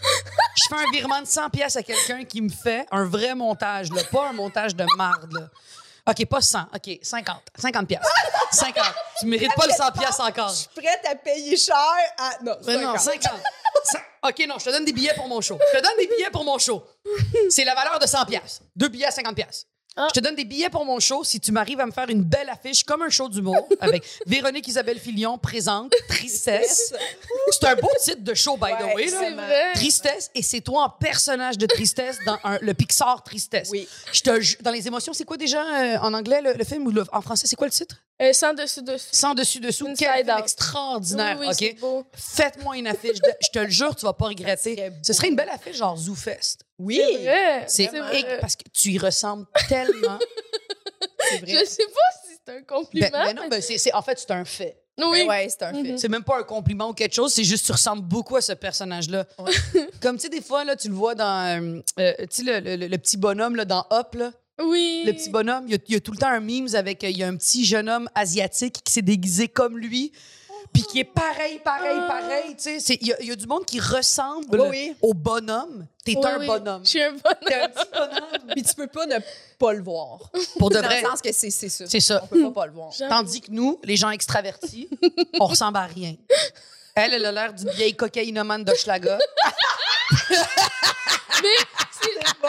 Je fais un virement de 100 pièces à quelqu'un qui me fait un vrai montage, là, pas un montage de marde. là. OK, pas 100. OK, 50. 50 pièces. 50. Tu mérites pas le 100 pièces encore. Je suis prête à payer cher à. Non, Mais non, 50. 50. Cin- OK, non, je te donne des billets pour mon show. Je te donne des billets pour mon show. C'est la valeur de 100 pièces. Deux billets à 50 pièces. Ah. Je te donne des billets pour mon show si tu m'arrives à me faire une belle affiche comme un show d'humour avec Véronique Isabelle Filion présente Tristesse. C'est un beau titre de show, by the way. là. Vrai. Tristesse, et c'est toi en personnage de tristesse dans un- le Pixar Tristesse. Oui. Je te dans les émotions, c'est quoi déjà euh, en anglais le, le film ou le- en français, c'est quoi le titre? Euh, sans dessus dessous. Sans dessus dessous. Inside Quel film extraordinaire, Oui, oui, c'est ok? beau. Faites-moi une affiche. de- je te le jure, tu vas pas regretter. Ce serait une belle affiche genre ZooFest. Oui, C'est vrai. Vrai. parce que tu y ressembles tellement. vrai. Je sais pas si c'est un compliment. Ben, ben non, ben c'est, en fait, c'est un fait. oui. Ben ouais, c'est un fait. Mhm. C'est même pas un compliment ou quelque chose, c'est juste que tu ressembles beaucoup à ce personnage-là. Ouais. Comme tu sais, des fois, là, tu le vois dans. euh, euh, tu sais, le, le- le petit bonhomme là, dans Hop, là. Oui. Le petit bonhomme, il y, a, il y a tout le temps un memes avec. euh, Il y a un petit jeune homme asiatique qui s'est déguisé comme lui, puis qui est pareil, pareil, Ah. pareil. Tu sais, il y, a- il y a du monde qui ressemble Oui, au bonhomme. T'es Oui, un bonhomme. Je suis un T'es bonhomme. un petit bonhomme. Puis tu peux pas ne pas le voir. Pour de Dans vrai. le sens que c'est ça. C'est ça. On peut pas pas le voir. Tandis que nous, les gens extravertis, on ressemble à rien. Elle, elle a l'air d'une vieille cocaïnomane de Schlaga. Mais c'est- bon!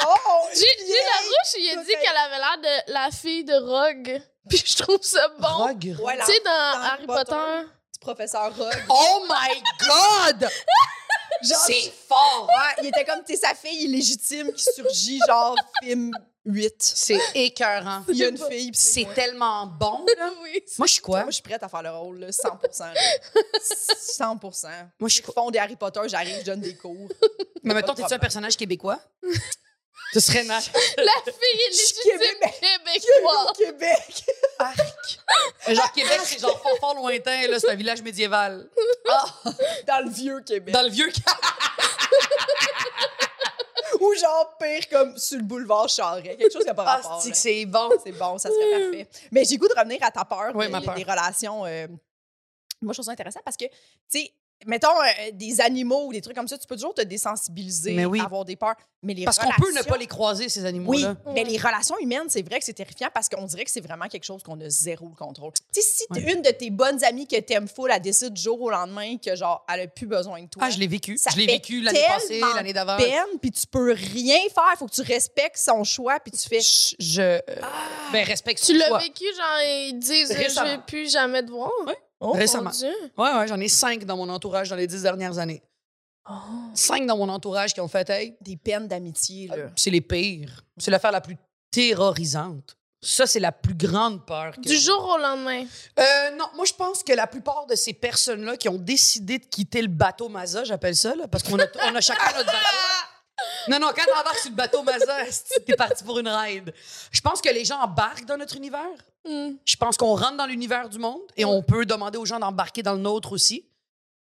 Gilles Gilles Larouche, il a dit qu'elle avait l'air de la fille de Rogue. Puis je trouve ça bon. Rogue? Ouais, Tu sais, dans dans Harry Potter. Du professeur Rogue. Oh my God! Genre, C'est fort! Ouais, il était comme, tu sais, sa fille illégitime qui surgit, genre, film 8. C'est écœurant. Il y a une fille, C'est tellement bon. Oui. Moi, je suis quoi? Moi, je suis prête à faire le rôle, là, 100 là. 100 Moi, je suis font des Harry Potter, j'arrive, je donne des cours. Mais mettons, t'es-tu un personnage québécois? Ce serait nice. La fille est légitime québécoise. Québec! Genre, Québec, c'est genre fort, fort lointain, là, c'est un village médiéval. Dans le vieux Québec. Dans le vieux Ou genre, pire, comme sur le boulevard Charest. Quelque chose qui n'a pas Ah, rapport. que c'est bon? C'est bon, ça serait parfait. Mais j'ai goût de revenir à ta peur, Oui, de- ma peur. des relations. euh, moi, je trouve ça intéressant parce que, tu sais, mettons euh, des animaux ou des trucs comme ça, tu peux toujours te désensibiliser, Mais oui. avoir des peurs. Mais les Parce qu'on relations... peut ne pas les croiser, ces Oui, animaux-là. mais les relations humaines, c'est vrai que c'est terrifiant parce qu'on dirait que c'est vraiment quelque chose qu'on a zéro le contrôle. Tu sais, si Ouais. une de tes bonnes amies que t'aimes full, elle décide du jour au lendemain que, genre, elle a plus besoin de toi. Ah, je l'ai vécu. Ça Je l'ai vécu l'année passée, l'année d'avant. peine, puis tu peux rien faire. Faut que tu respectes son choix, puis tu fais... Je, je euh, ben, respecte Tu l'as vécu, genre, ils disent, Récemment. je vais plus jamais te voir? Ouais. Oh, Récemment. mon Dieu. Ouais, ouais, j'en ai cinq dans mon entourage dans les dix dernières années. Oh. Cinq dans mon entourage qui ont fait, hey, Des peines d'amitié, là. c'est les pires. C'est l'affaire la plus terrorisante. Ça, c'est la plus grande peur. que Du jour au lendemain. Euh, non, moi, je pense que la plupart de ces personnes-là qui ont décidé de quitter le bateau Masa, j'appelle ça, là, parce qu'on a, on a chacun notre bateau. Non, non, quand t'embarques sur le bateau esti, t'es parti pour une ride. Je pense que les gens embarquent dans notre univers. Hmm. Je pense qu'on rentre dans l'univers du monde et on peut demander aux gens d'embarquer dans le nôtre aussi.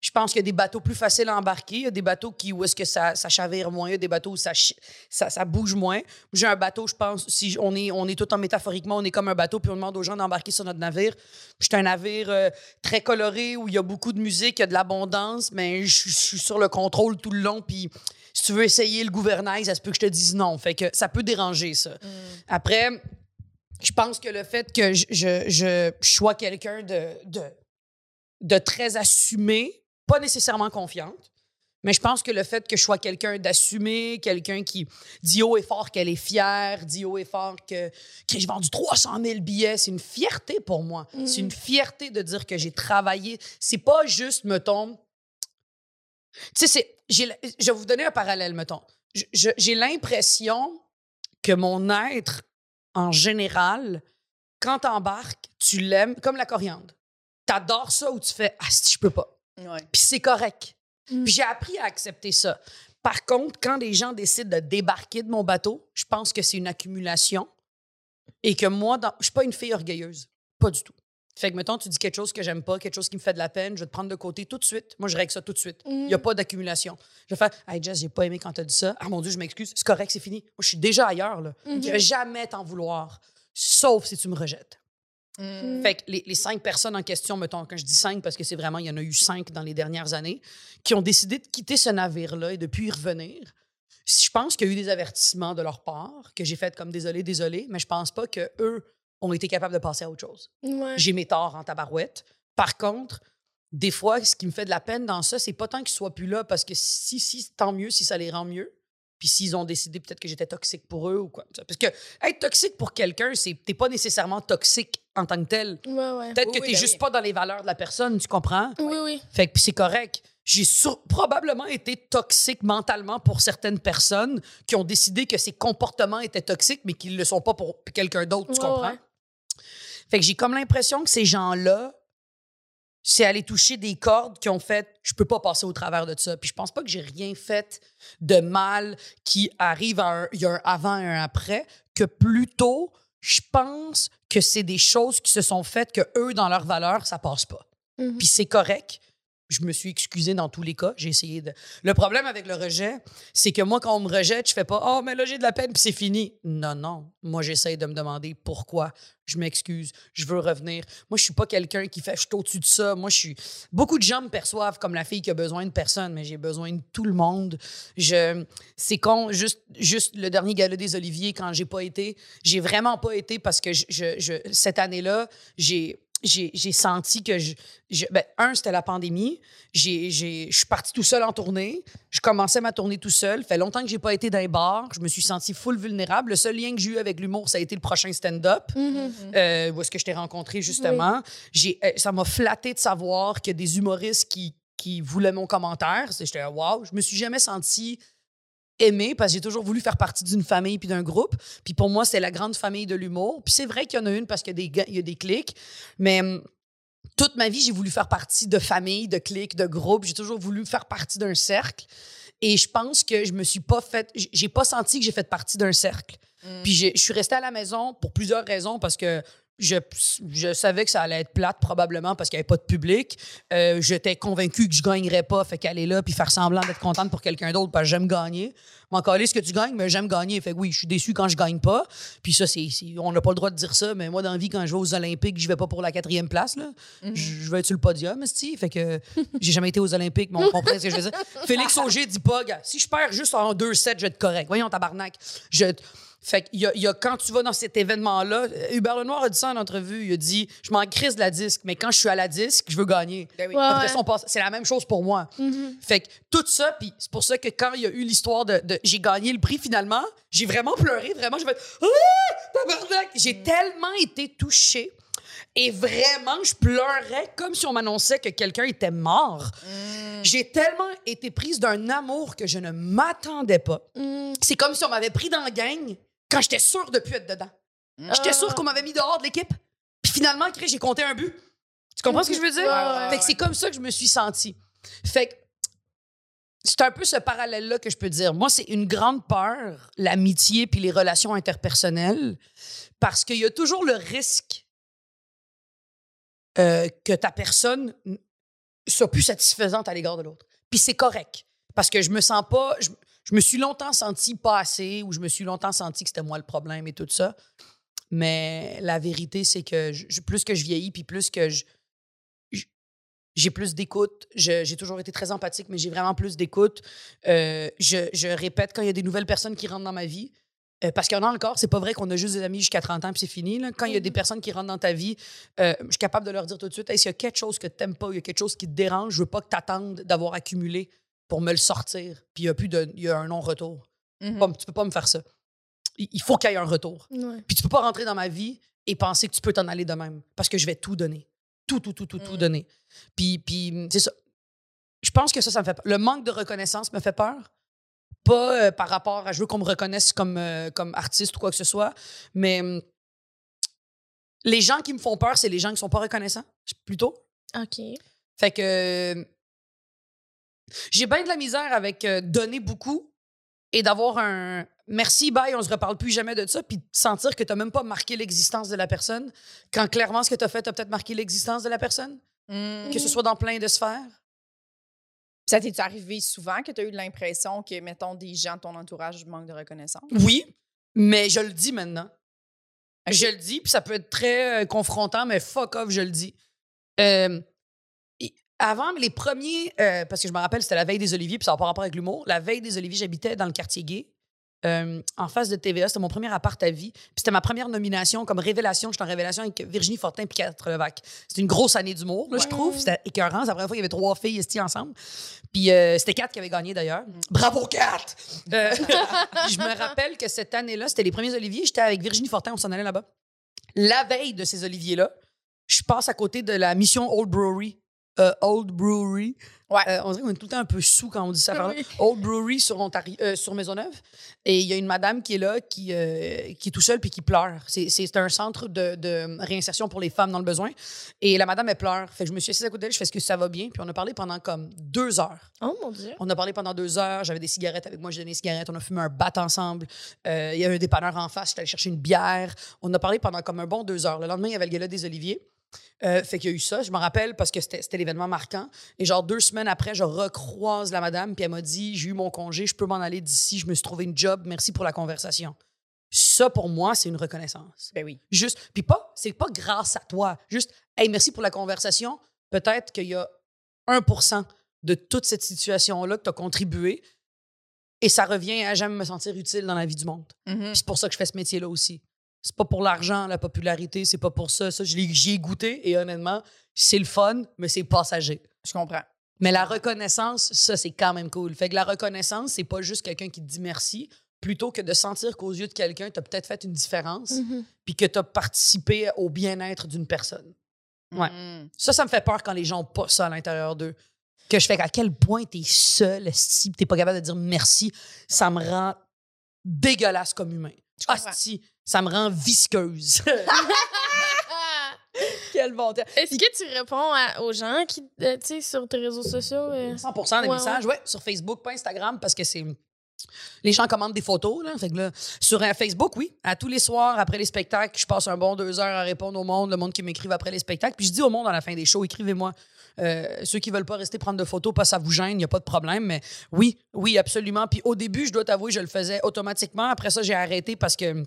Je pense qu'il y a des bateaux plus faciles à embarquer. Il y a des bateaux qui, où est-ce que ça, ça chavire moins. Il y a des bateaux où ça, ça, ça bouge moins. J'ai un bateau, je pense, si on est, on est tout en métaphoriquement, on est comme un bateau, puis on demande aux gens d'embarquer sur notre navire. C'est un navire euh, très coloré où il y a beaucoup de musique, il y a de l'abondance, mais je je suis sur le contrôle tout le long. Puis si tu veux essayer le gouvernail, ça se peut que je te dise non. Fait que ça peut déranger, ça. Après, je pense que le fait que je, je, sois quelqu'un de, de, de très assumé, pas nécessairement confiante, mais je pense que le fait que je sois quelqu'un d'assumé, quelqu'un qui dit haut et fort qu'elle est fière, dit haut et fort que, que j'ai vendu 300 000 billets, c'est une fierté pour moi. C'est une fierté de dire que j'ai travaillé. C'est pas juste, mettons. Tu sais, Je vais vous donner un parallèle, mettons. J'ai l'impression que mon être, en général, quand t'embarques, tu l'aimes comme la coriandre. T'adores ça ou tu fais Ah, si je peux pas. Ouais. Puis c'est correct. Mm. Puis j'ai appris à accepter ça. Par contre, quand les gens décident de débarquer de mon bateau, je pense que c'est une accumulation et que moi, dans... je suis pas une fille orgueilleuse. Pas du tout. Fait que, mettons, tu dis quelque chose que j'aime pas, quelque chose qui me fait de la peine, je vais te prendre de côté tout de suite. Moi, je règle ça tout de suite. Il Mm. n'y a pas d'accumulation. Je vais faire Hey Jess, j'ai pas aimé quand tu as dit ça. Ah mon Dieu, je m'excuse. C'est correct, c'est fini. Moi, je suis déjà ailleurs. Là. Mhm. Je vais jamais t'en vouloir, sauf si tu me rejettes. Mm. Fait que les, les cinq personnes en question, mettons, quand je dis cinq, parce que c'est vraiment, il y en a eu cinq dans les dernières années, qui ont décidé de quitter ce navire-là et de plus y revenir. Je pense qu'il y a eu des avertissements de leur part, que j'ai fait comme désolé, désolé, mais je pense pas que eux ont été capables de passer à autre chose. Ouais. J'ai mes torts en tabarouette. Par contre, des fois, ce qui me fait de la peine dans ça, c'est pas tant qu'ils soient plus là, parce que si, si, tant mieux si ça les rend mieux. Puis s'ils ont décidé peut-être que j'étais toxique pour eux ou quoi. Parce que être toxique pour quelqu'un, c'est t'es pas nécessairement toxique en tant que tel. Ouais, ouais. Peut-être Oui, que t'es ben juste oui. pas dans les valeurs de la personne, tu comprends? Oui, oui. Fait que puis c'est correct. J'ai probablement été toxique mentalement pour certaines personnes qui ont décidé que ces comportements étaient toxiques, mais qu'ils ne le sont pas pour quelqu'un d'autre, tu Ouais, comprends? Fait que j'ai comme l'impression que ces gens-là, c'est aller toucher des cordes qui ont fait je peux pas passer au travers de ça. Puis je pense pas que j'ai rien fait de mal qui arrive à un, il y a un avant et un après, que plutôt je pense que c'est des choses qui se sont faites que eux dans leur valeur ça passe pas. Mhm. Puis c'est correct. Je me suis excusée dans tous les cas. J'ai essayé de. Le problème avec le rejet, c'est que moi, quand on me rejette, je fais pas Oh, mais là, j'ai de la peine, puis c'est fini. Non, non. Moi, j'essaye de me demander pourquoi. Je m'excuse. Je veux revenir. Moi, je suis pas quelqu'un qui fait Je suis au-dessus de ça. Moi, je suis. Beaucoup de gens me perçoivent comme la fille qui a besoin de personne, mais j'ai besoin de tout le monde. Je. C'est con. Juste, juste le dernier gala des Oliviers, quand j'ai pas été, j'ai vraiment pas été parce que je- je- cette année-là, j'ai j'ai senti que je, je- ben, un c'était la pandémie. J'ai je suis partie tout seul en tournée. Je commençais ma tournée tout seul fait longtemps que j'ai pas été dans les bars je me suis sentie full vulnérable. Le seul lien que j'ai eu avec l'humour ça a été le prochain stand-up Mhm. euh, où est-ce que je t'ai rencontré justement. J'ai euh, ça m'a flatté de savoir qu'il y a des humoristes qui qui voulaient mon commentaire j'étais wow je me suis jamais sentie aimée parce que j'ai toujours voulu faire partie d'une famille puis d'un groupe. Puis pour moi, c'est la grande famille de l'humour. Puis c'est vrai qu'il y en a une parce qu'il y a des, ga- il y a des clics, mais hum, toute ma vie, j'ai voulu faire partie de famille, de clics, de groupes. J'ai toujours voulu faire partie d'un cercle. Et je pense que je me suis pas fait, j'ai pas senti que j'ai fait partie d'un cercle. Mm. Puis je suis restée à la maison pour plusieurs raisons parce que je, je savais que ça allait être plate probablement parce qu'il n'y avait pas de public. Euh, J'étais convaincue que je gagnerais pas, fait qu'aller là puis faire semblant d'être contente pour quelqu'un d'autre parce que j'aime gagner. M'en ce que tu gagnes, mais j'aime gagner. Fait que oui, je suis déçue quand je gagne pas. Puis ça, c'est on n'a pas le droit de dire ça, mais moi dans la vie, quand je vais aux Olympiques, je vais pas pour la quatrième place là. Mhm. Je je vais être sur le podium, esti. Fait que j'ai jamais été aux Olympiques, mais on comprend ce que je veux dire. Félix Auger dit pas, gars, si je perds juste en 2-7, je vais être correct. Voyons, tabarnak. Je... Fait qu'il y a, il y a- quand tu vas dans cet événement-là, euh, Hubert Lenoir a dit ça en entrevue. Il a dit Je m'en crise de la disque, mais quand je suis à la disque, je veux gagner. Ben oui. Ouais. Après ça, on passe. C'est la même chose pour moi. Mhm. Fait que tout ça, puis c'est pour ça que quand il y a eu l'histoire de, de- j'ai gagné le prix finalement, j'ai vraiment pleuré, vraiment, j'ai fait ah! J'ai tellement été touchée. Et vraiment, je pleurais comme si on m'annonçait que quelqu'un était mort. J'ai tellement été prise d'un amour que je ne m'attendais pas. Mhm. C'est comme si on m'avait pris dans la gang quand j'étais sûre de plus être dedans. J'étais Ah. sûre qu'on m'avait mis dehors de l'équipe. Puis finalement, j'ai compté un but. Tu comprends ce que je veux dire? Ouais, fait que c'est comme ça que je me suis sentie. Fait que c'est un peu ce parallèle-là que je peux dire. Moi, c'est une grande peur, l'amitié puis les relations interpersonnelles, parce qu'il y a toujours le risque euh, que ta personne soit plus satisfaisante à l'égard de l'autre. Puis c'est correct, parce que je me sens pas... Je, je me suis longtemps senti pas assez, ou je me suis longtemps senti que c'était moi le problème et tout ça. Mais la vérité, c'est que je- plus que je vieillis, puis plus que je, j'ai plus d'écoute. J'ai toujours été très empathique, mais j'ai vraiment plus d'écoute. Euh, je, je répète quand il y a des nouvelles personnes qui rentrent dans ma vie. euh, parce qu'il y en a encore, c'est pas vrai qu'on a juste des amis jusqu'à 30 ans puis c'est fini. là. Quand il y a des personnes qui rentrent dans ta vie, euh, je suis capable de leur dire tout de suite hey, s'il y a quelque chose que tu n'aimes pas, il y a quelque chose qui te dérange, je veux pas que tu attendes d'avoir accumulé pour me le sortir. Puis il y a, plus de, il y a un non-retour. Mhm. Pas- Tu peux pas me faire ça. Il faut qu'il y ait un retour. Ouais. Puis tu peux pas rentrer dans ma vie et penser que tu peux t'en aller de même. Parce que je vais tout donner. Tout, tout, tout, tout, tout Mm. donner. Puis, puis c'est ça. Je pense que ça, ça me fait peur. Le manque de reconnaissance me fait peur. Pas euh, par rapport à je veux qu'on me reconnaisse comme, euh, comme artiste ou quoi que ce soit, mais hum, les gens qui me font peur, c'est les gens qui sont pas reconnaissants, plutôt. OK. Fait que j'ai bien de la misère avec euh, donner beaucoup et d'avoir un. merci, bye, on se reparle plus jamais de ça, puis de sentir que tu n'as même pas marqué l'existence de la personne, quand clairement ce que tu as fait a peut-être marqué l'existence de la personne, que ce soit dans plein de sphères. Ça t'est arrivé souvent que tu as eu l'impression que, mettons, des gens de ton entourage manquent de reconnaissance? Oui, mais je le dis maintenant. Je le dis, puis ça peut être très euh, confrontant, mais fuck off, je le dis. Euh, avant, les premiers, euh, parce que je me rappelle, c'était la veille des Oliviers, puis ça n'a pas rapport avec l'humour. La veille des Oliviers, j'habitais dans le quartier gay, euh, en face de TVA. C'était mon premier appart à vie. Puis c'était ma première nomination comme révélation. J'étais en révélation avec Virginie Fortin et Catherine Levac. C'était une grosse année d'humour, là, je Ouais. trouve. C'était écœurant. C'est la première fois qu'il y avait trois filles ici ensemble. Puis euh, c'était Kat qui avait gagné d'ailleurs. Bravo, Kat! Je me rappelle que cette année-là, c'était les premiers Oliviers. J'étais avec Virginie Fortin, on s'en allait là-bas. La veille de ces Oliviers-là, je passe à côté de la mission Old Brewery. Euh, Old Brewery. Ouais. Euh, on dirait qu'on est tout le temps un peu sous quand on dit ça. Oui. Old Brewery sur, Ontario, euh, sur Maisonneuve. Et il y a une madame qui est là, qui, euh, qui est tout seule puis qui pleure. C'est un centre de, de réinsertion pour les femmes dans le besoin. Et la madame, elle pleure. Fait que je me suis assise à côté d'elle, je fais ce que ça va bien? Puis on a parlé pendant comme deux heures. Oh mon Dieu. On a parlé pendant deux heures. J'avais des cigarettes avec moi, j'ai donné des cigarettes. On a fumé un bat ensemble. Euh, il y avait un dépanneur en face. J'étais allée chercher une bière. On a parlé pendant comme un bon deux heures. Le lendemain, il y avait le gala des Oliviers. Euh, fait qu'il y a eu ça. Je me rappelle parce que c'était l'événement marquant. Et genre deux semaines après, je recroise la madame. Puis elle m'a dit J'ai eu mon congé, je peux m'en aller d'ici. Je me suis trouvé une job. Merci pour la conversation. Ça, pour moi, c'est une reconnaissance. Ben oui. Juste, puis pas, c'est pas grâce à toi. Juste, hey, merci pour la conversation. Peut-être qu'il y a 1 de toute cette situation-là que tu as contribué et ça revient à jamais me sentir utile dans la vie du monde. Puis c'est pour ça que je fais ce métier-là aussi. C'est pas pour l'argent, la popularité, c'est pas pour ça. Ça, je l'ai- j'y ai goûté et honnêtement, c'est le fun, mais c'est passager. Je comprends. Mais la reconnaissance, ça, c'est quand même cool. Fait que la reconnaissance, c'est pas juste quelqu'un qui te dit merci, plutôt que de sentir qu'aux yeux de quelqu'un, tu as peut-être fait une différence, Mhm. puis que tu as participé au bien-être d'une personne. Ouais. Mhm. Ça, ça me fait peur quand les gens ont pas ça à l'intérieur d'eux. Que je fais à quel point t'es seul, si t'es pas capable de dire merci, ça me rend dégueulasse comme humain. Asti, ça me rend visqueuse. Quel bon terme. Est-ce que tu réponds à- aux gens qui, euh, tu sais, sur tes réseaux sociaux? euh? 100% des Ouais, messages, ouais. sur Facebook, pas Instagram, parce que c'est. Les gens commandent des photos, là. Fait que là, sur euh, Facebook, oui. À tous les soirs, après les spectacles, je passe un bon deux heures à répondre au monde, le monde qui m'écrive après les spectacles. Puis je dis au monde à la fin des shows, écrivez-moi. Euh, ceux qui veulent pas rester prendre de photos, pas ça vous gêne, il n'y a pas de problème. Mais oui, oui, absolument. Puis au début, je dois t'avouer, je le faisais automatiquement. Après ça, j'ai arrêté parce que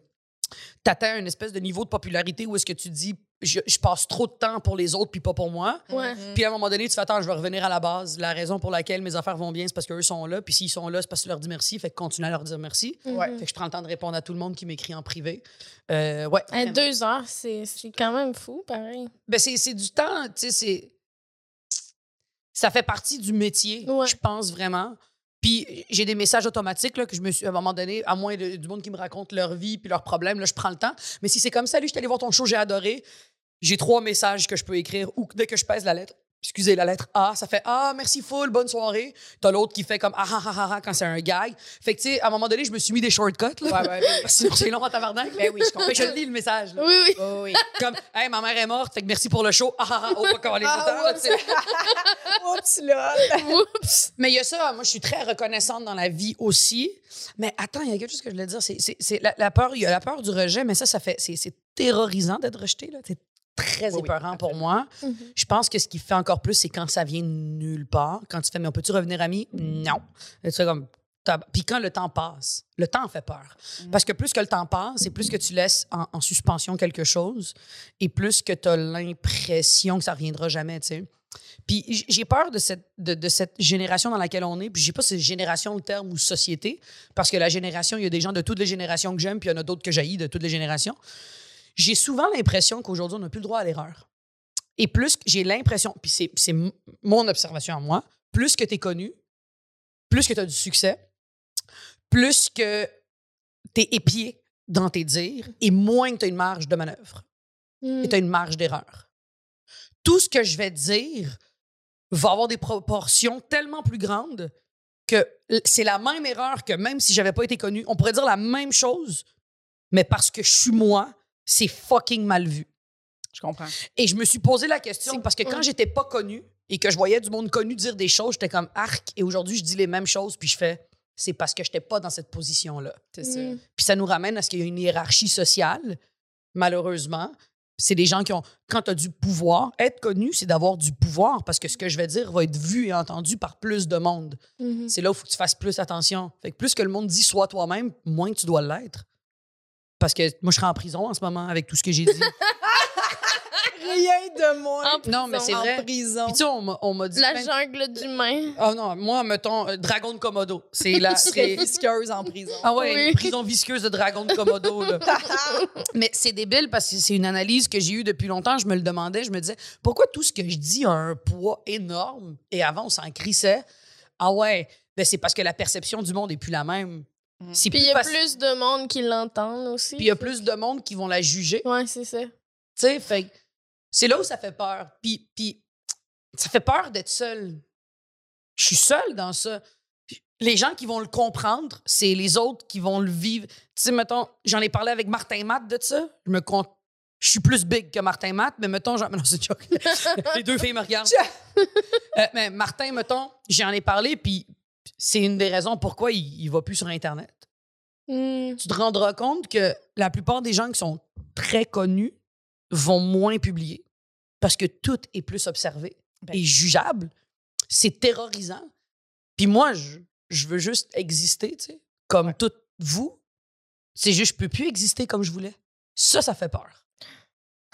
t'atteins une espèce de niveau de popularité où est-ce que tu dis, je, je passe trop de temps pour les autres puis pas pour moi. Ouais. Puis à un moment donné, tu fais attends, je vais revenir à la base. La raison pour laquelle mes affaires vont bien, c'est parce qu'eux sont là. Puis s'ils sont là, c'est parce que tu leur dis merci. Fait que continue à leur dire merci. Ouais. Mhm. Fait que je prends le temps de répondre à tout le monde qui m'écrit en privé. Euh, ouais. À deux heures, c'est c'est quand même fou, pareil. Ben, c'est, c'est du temps, tu sais, c'est. Ça fait partie du métier, Ouais. je pense vraiment. Puis j'ai des messages automatiques là, que je me suis, à un moment donné, à moins de- du monde qui me raconte leur vie puis leurs problèmes, là, je prends le temps. Mais si c'est comme Salut, je suis allé voir ton show, j'ai adoré, j'ai trois messages que je peux écrire ou dès que je pèse la lettre. Excusez, la lettre A, ça fait Ah, merci full, bonne soirée. T'as l'autre qui fait comme Ah, ah, ah, ah, ah quand c'est un gag. Fait que, tu sais, à un moment donné, je me suis mis des shortcuts. Là. Ouais, ouais, ouais. Sinon, c'est long à tabarnak. Ben oui, je comprends. Je lis le message. là. Oui, oui. Oh, oui. Comme, hey, ma mère est morte, fait que merci pour le show. Ah, ah, ah, oh, pas Ah, tout temps, tu sais. Oups, lol. Oups. Mais il y a ça, moi, je suis très reconnaissante dans la vie aussi. Mais attends, il y a quelque chose que je voulais dire. C'est, la, la peur, il y a la peur du rejet, mais ça, ça fait, c'est, c'est terrorisant d'être rejeté, là. C'est très Oui, oui, épeurant pour moi. Mhm. Je pense que ce qui fait encore plus, c'est quand ça vient de nulle part. Quand tu fais, mais on peut-tu revenir ami? Non. Et tu fais comme, puis quand le temps passe, le temps fait peur. Parce que plus que le temps passe, et plus que tu laisses en, en suspension quelque chose, et plus que tu as l'impression que ça reviendra jamais, tu sais. Puis j'ai peur de cette, de, de cette génération dans laquelle on est. Puis je sais pas si c'est génération le terme ou société, parce que la génération, il y a des gens de toutes les générations que j'aime, puis il y en a d'autres que j'haïs de toutes les générations. J'ai souvent l'impression qu'aujourd'hui, on n'a plus le droit à l'erreur. Et plus j'ai l'impression, puis c'est, mon observation à moi, plus que tu es connu, plus que tu as du succès, plus que tu es épié dans tes dires, et moins que tu as une marge de manœuvre Mhm. et tu as une marge d'erreur. Tout ce que je vais dire va avoir des proportions tellement plus grandes que c'est la même erreur que même si j'avais pas été connu, on pourrait dire la même chose, mais parce que je suis moi, c'est fucking mal vu. Je comprends. Et je me suis posé la question parce que quand ouais. j'étais pas connue et que je voyais du monde connu dire des choses, j'étais comme arc. Et aujourd'hui, je dis les mêmes choses, puis je fais c'est parce que je n'étais pas dans cette position-là. C'est ça. Mm. Puis ça nous ramène à ce qu'il y a une hiérarchie sociale, malheureusement. C'est des gens qui ont, quand tu as du pouvoir, être connu, c'est d'avoir du pouvoir parce que ce que je vais dire va être vu et entendu par plus de monde. Mhm. C'est là où il faut que tu fasses plus attention. Fait que plus que le monde dit sois toi-même, moins que tu dois l'être. Parce que moi, je serais en prison en ce moment avec tout ce que j'ai dit. Rien de moins. En non, mais c'est en vrai. prison. Puis tu sais, on m'a- on m'a dit. La plein de- jungle d'humains. Oh non, moi, mettons, euh, dragon de Komodo. C'est la. C'est- visqueuse en prison. Ah ouais, Oui. une prison visqueuse de dragon de Komodo. Là. Mais c'est débile parce que c'est une analyse que j'ai eue depuis longtemps. Je me le demandais. Je me disais, pourquoi tout ce que je dis a un poids énorme? Et avant, on s'en crissait. Ah ouais, ben c'est parce que la perception du monde est plus la même. Mm. Puis il y a faci- plus de monde qui l'entendent aussi. Puis il y a plus de monde qui vont la juger. Ouais, c'est ça. Tu sais, fait c'est là où ça fait peur. Puis, puis ça fait peur d'être seul. Je suis seule dans ça. Les gens qui vont le comprendre, c'est les autres qui vont le vivre. Tu sais, mettons, j'en ai parlé avec Martin Matt de ça. Je me compte. Je suis plus big que Martin Matt, mais mettons, genre, non, c'est une joke. Les deux filles me regardent. Euh, mais Martin, mettons, j'en ai parlé, puis c'est une des raisons pourquoi il, il va plus sur Internet Mm. tu te rendras compte que la plupart des gens qui sont très connus vont moins publier parce que tout est plus observé Ben. et jugeable. C'est terrorisant. Puis moi, je, je veux juste exister, tu sais, comme toutes vous. C'est juste, je peux plus exister comme je voulais. Ça, ça fait peur.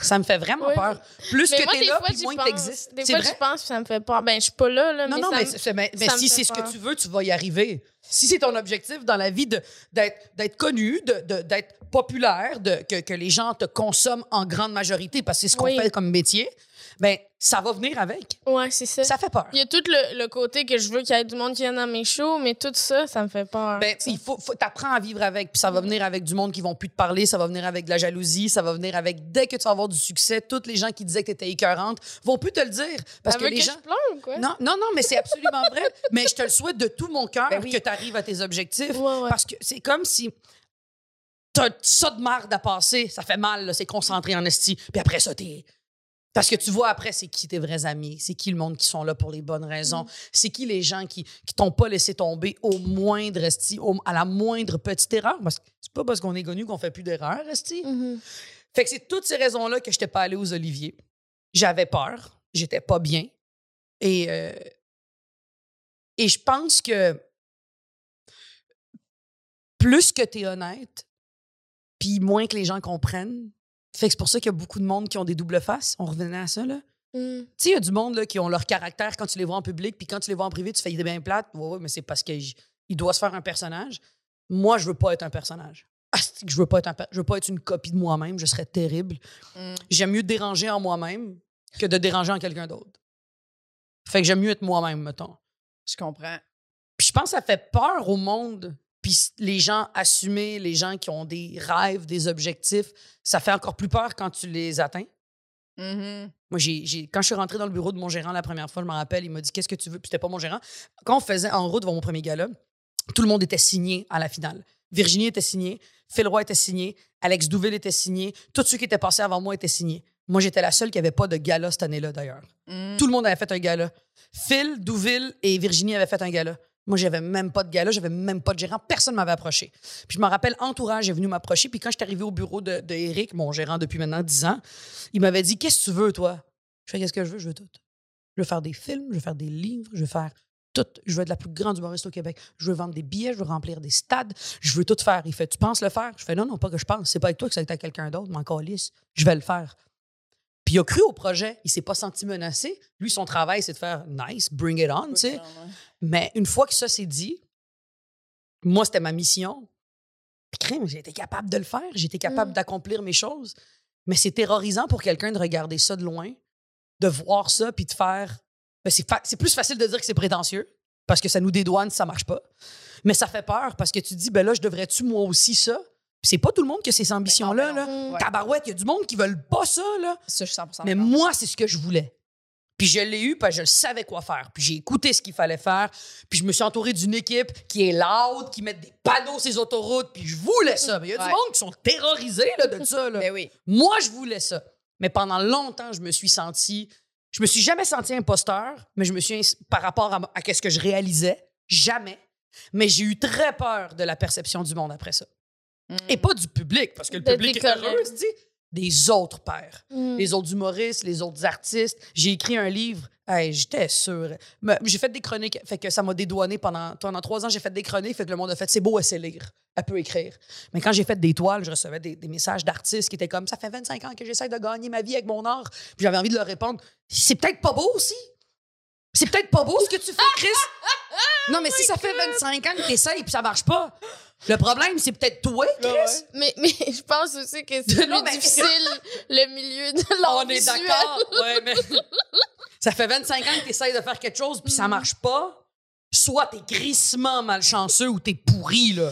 Ça me fait vraiment Oui. peur. Plus Mais que t'es là, fois, puis moins que t'existes. Des fois, vrai? je pense que ça me fait peur. Ben, je suis pas là, là, Non, mais non, ça mais, me- c'est- mais- mais ça me si c'est ce que tu veux, tu vas y arriver. Si c'est ton objectif dans la vie d'être connu, d'être populaire, de, que, que les gens te consomment en grande majorité, parce que c'est ce qu'on Oui. fait comme métier, ben ça va venir avec. Ouais, c'est ça. Ça fait peur. Il y a tout le, le côté que je veux qu'il y ait du monde qui vienne dans mes shows, mais tout ça, ça me fait peur. Ben, il faut, faut t'apprends à vivre avec, puis ça va venir avec du monde qui vont plus te parler, ça va venir avec de la jalousie, ça va venir avec dès que tu vas avoir du succès, tous les gens qui disaient que t'étais écœurante vont plus te le dire parce Elle que veut les que gens je pleure quoi? Non, non, non, mais c'est absolument vrai. Mais je te le souhaite de tout mon cœur Ben oui. que tu arrives à tes objectifs. Ouais, ouais. Parce que c'est comme si t'as ça de marde à passer. Ça fait mal, c'est concentré en esti. Puis après ça, t'es. Parce que tu vois après, c'est qui tes vrais amis, c'est qui le monde qui sont là pour les bonnes raisons, Mm. c'est qui les gens qui, qui t'ont pas laissé tomber au moindre esti, au- à la moindre petite erreur. Parce que c'est pas parce qu'on est connu qu'on fait plus d'erreurs, esti. Mhm. Fait que c'est toutes ces raisons-là que je n'étais pas allée aux Oliviers. J'avais peur, j'étais pas bien. Et, euh, et je pense que plus que tu es honnête, puis moins que les gens comprennent, fait que c'est pour ça qu'il y a beaucoup de monde qui ont des doubles faces. On revenait à ça, là. Mm. Tu sais, il y a du monde là, qui ont leur caractère quand tu les vois en public, puis quand tu les vois en privé, tu fais, il est bien plate. Ouais, ouais, mais c'est parce qu'il doit se faire un personnage. Moi, je veux pas être un personnage. Que je veux pas être un je veux pas être une copie de moi-même, je serais terrible. Mm. J'aime mieux déranger en moi-même que de déranger en quelqu'un d'autre. Fait que j'aime mieux être moi-même, mettons. Je comprends. Puis je pense que ça fait peur au monde. Puis les gens assumés, les gens qui ont des rêves, des objectifs, ça fait encore plus peur quand tu les atteins. Mhm. Moi, j'ai, quand je suis rentrée dans le bureau de mon gérant la première fois, je me rappelle, il m'a dit Qu'est-ce que tu veux? Puis c'était pas mon gérant. Quand on faisait en route devant mon premier gala, tout le monde était signé à la finale. Virginie était signée, Phil Roy était signé, Alex Douville était signé, tous ceux qui étaient passés avant moi étaient signés. Moi, j'étais la seule qui avait pas de gala cette année-là, d'ailleurs. Mm. Tout le monde avait fait un gala. Phil, Douville et Virginie avaient fait un gala. Moi, j'avais même pas de gala, j'avais même pas de gérant, personne ne m'avait approché. Puis je me rappelle, Entourage est venu m'approcher, puis quand je suis arrivé au bureau de, de Eric, mon gérant depuis maintenant 10 ans, il m'avait dit Qu'est-ce que tu veux, toi? Je fais Qu'est-ce que je veux? Je veux tout. Je veux faire des films, je veux faire des livres, je veux faire tout. Je veux être la plus grande humoriste au Québec. Je veux vendre des billets, je veux remplir des stades, je veux tout faire. Il fait Tu penses le faire? Je fais Non, non, pas que je pense. C'est pas avec toi que être avec quelqu'un d'autre, mais encore lisse. Je vais le faire. Puis il a cru au projet. Il s'est pas senti menacé. Lui, son travail, c'est de faire nice, bring it on, tu sais. Mais une fois que ça s'est dit, moi, c'était ma mission. Puis j'ai été capable de le faire. J'ai été capable Mm. d'accomplir mes choses. Mais c'est terrorisant pour quelqu'un de regarder ça de loin, de voir ça, puis de faire. Ben, c'est, fa- c'est plus facile de dire que c'est prétentieux, parce que ça nous dédouane si ça marche pas. Mais ça fait peur, parce que tu te dis, ben là, je devrais-tu moi aussi ça? C'est pas tout le monde qui a ces ambitions-là. ben là. Ouais. Tabarouette, il y a du monde qui veulent pas ça, là. Ça, je suis 100% Mais moi, c'est ce que je voulais. Puis je l'ai eu parce que je savais quoi faire. Puis j'ai écouté ce qu'il fallait faire. Puis je me suis entouré d'une équipe qui est loud, qui met des panneaux sur les autoroutes. Puis je voulais ça. Mais il y a Ouais. du monde qui sont terrorisés là, de ça. là. Ben oui. Moi, je voulais ça. Mais pendant longtemps, je me suis senti... Je me suis jamais senti imposteur, mais je me suis... Par rapport à, à ce que je réalisais, jamais. Mais j'ai eu très peur de la perception du monde après ça. Mm. Et pas du public, parce que le De public est heureux, sais. Des autres pères. Mm. Les autres humoristes, les autres artistes. J'ai écrit un livre. Hey, J'étais sûre. Mais J'ai fait des chroniques. Fait que ça m'a dédouané pendant, pendant trois ans. J'ai fait des chroniques. Fait que le monde a fait c'est beau, elle sait lire. Elle peut écrire. Mais quand j'ai fait des toiles, je recevais des, des messages d'artistes qui étaient comme Ça fait 25 ans que j'essaie de gagner ma vie avec mon art. Puis j'avais envie de leur répondre C'est peut-être pas beau aussi. C'est peut-être pas beau ce que tu fais, Chris. non, mais si ça fait 25 ans que t'essayes puis ça marche pas, le problème, c'est peut-être toi, Chris. Mais, mais je pense aussi que c'est plus mais- difficile le milieu de l'art On est d'accord. Ouais, mais ça fait 25 ans que tu essaies de faire quelque chose puis ça marche pas. Soit t'es grissement malchanceux ou t'es pourri, là.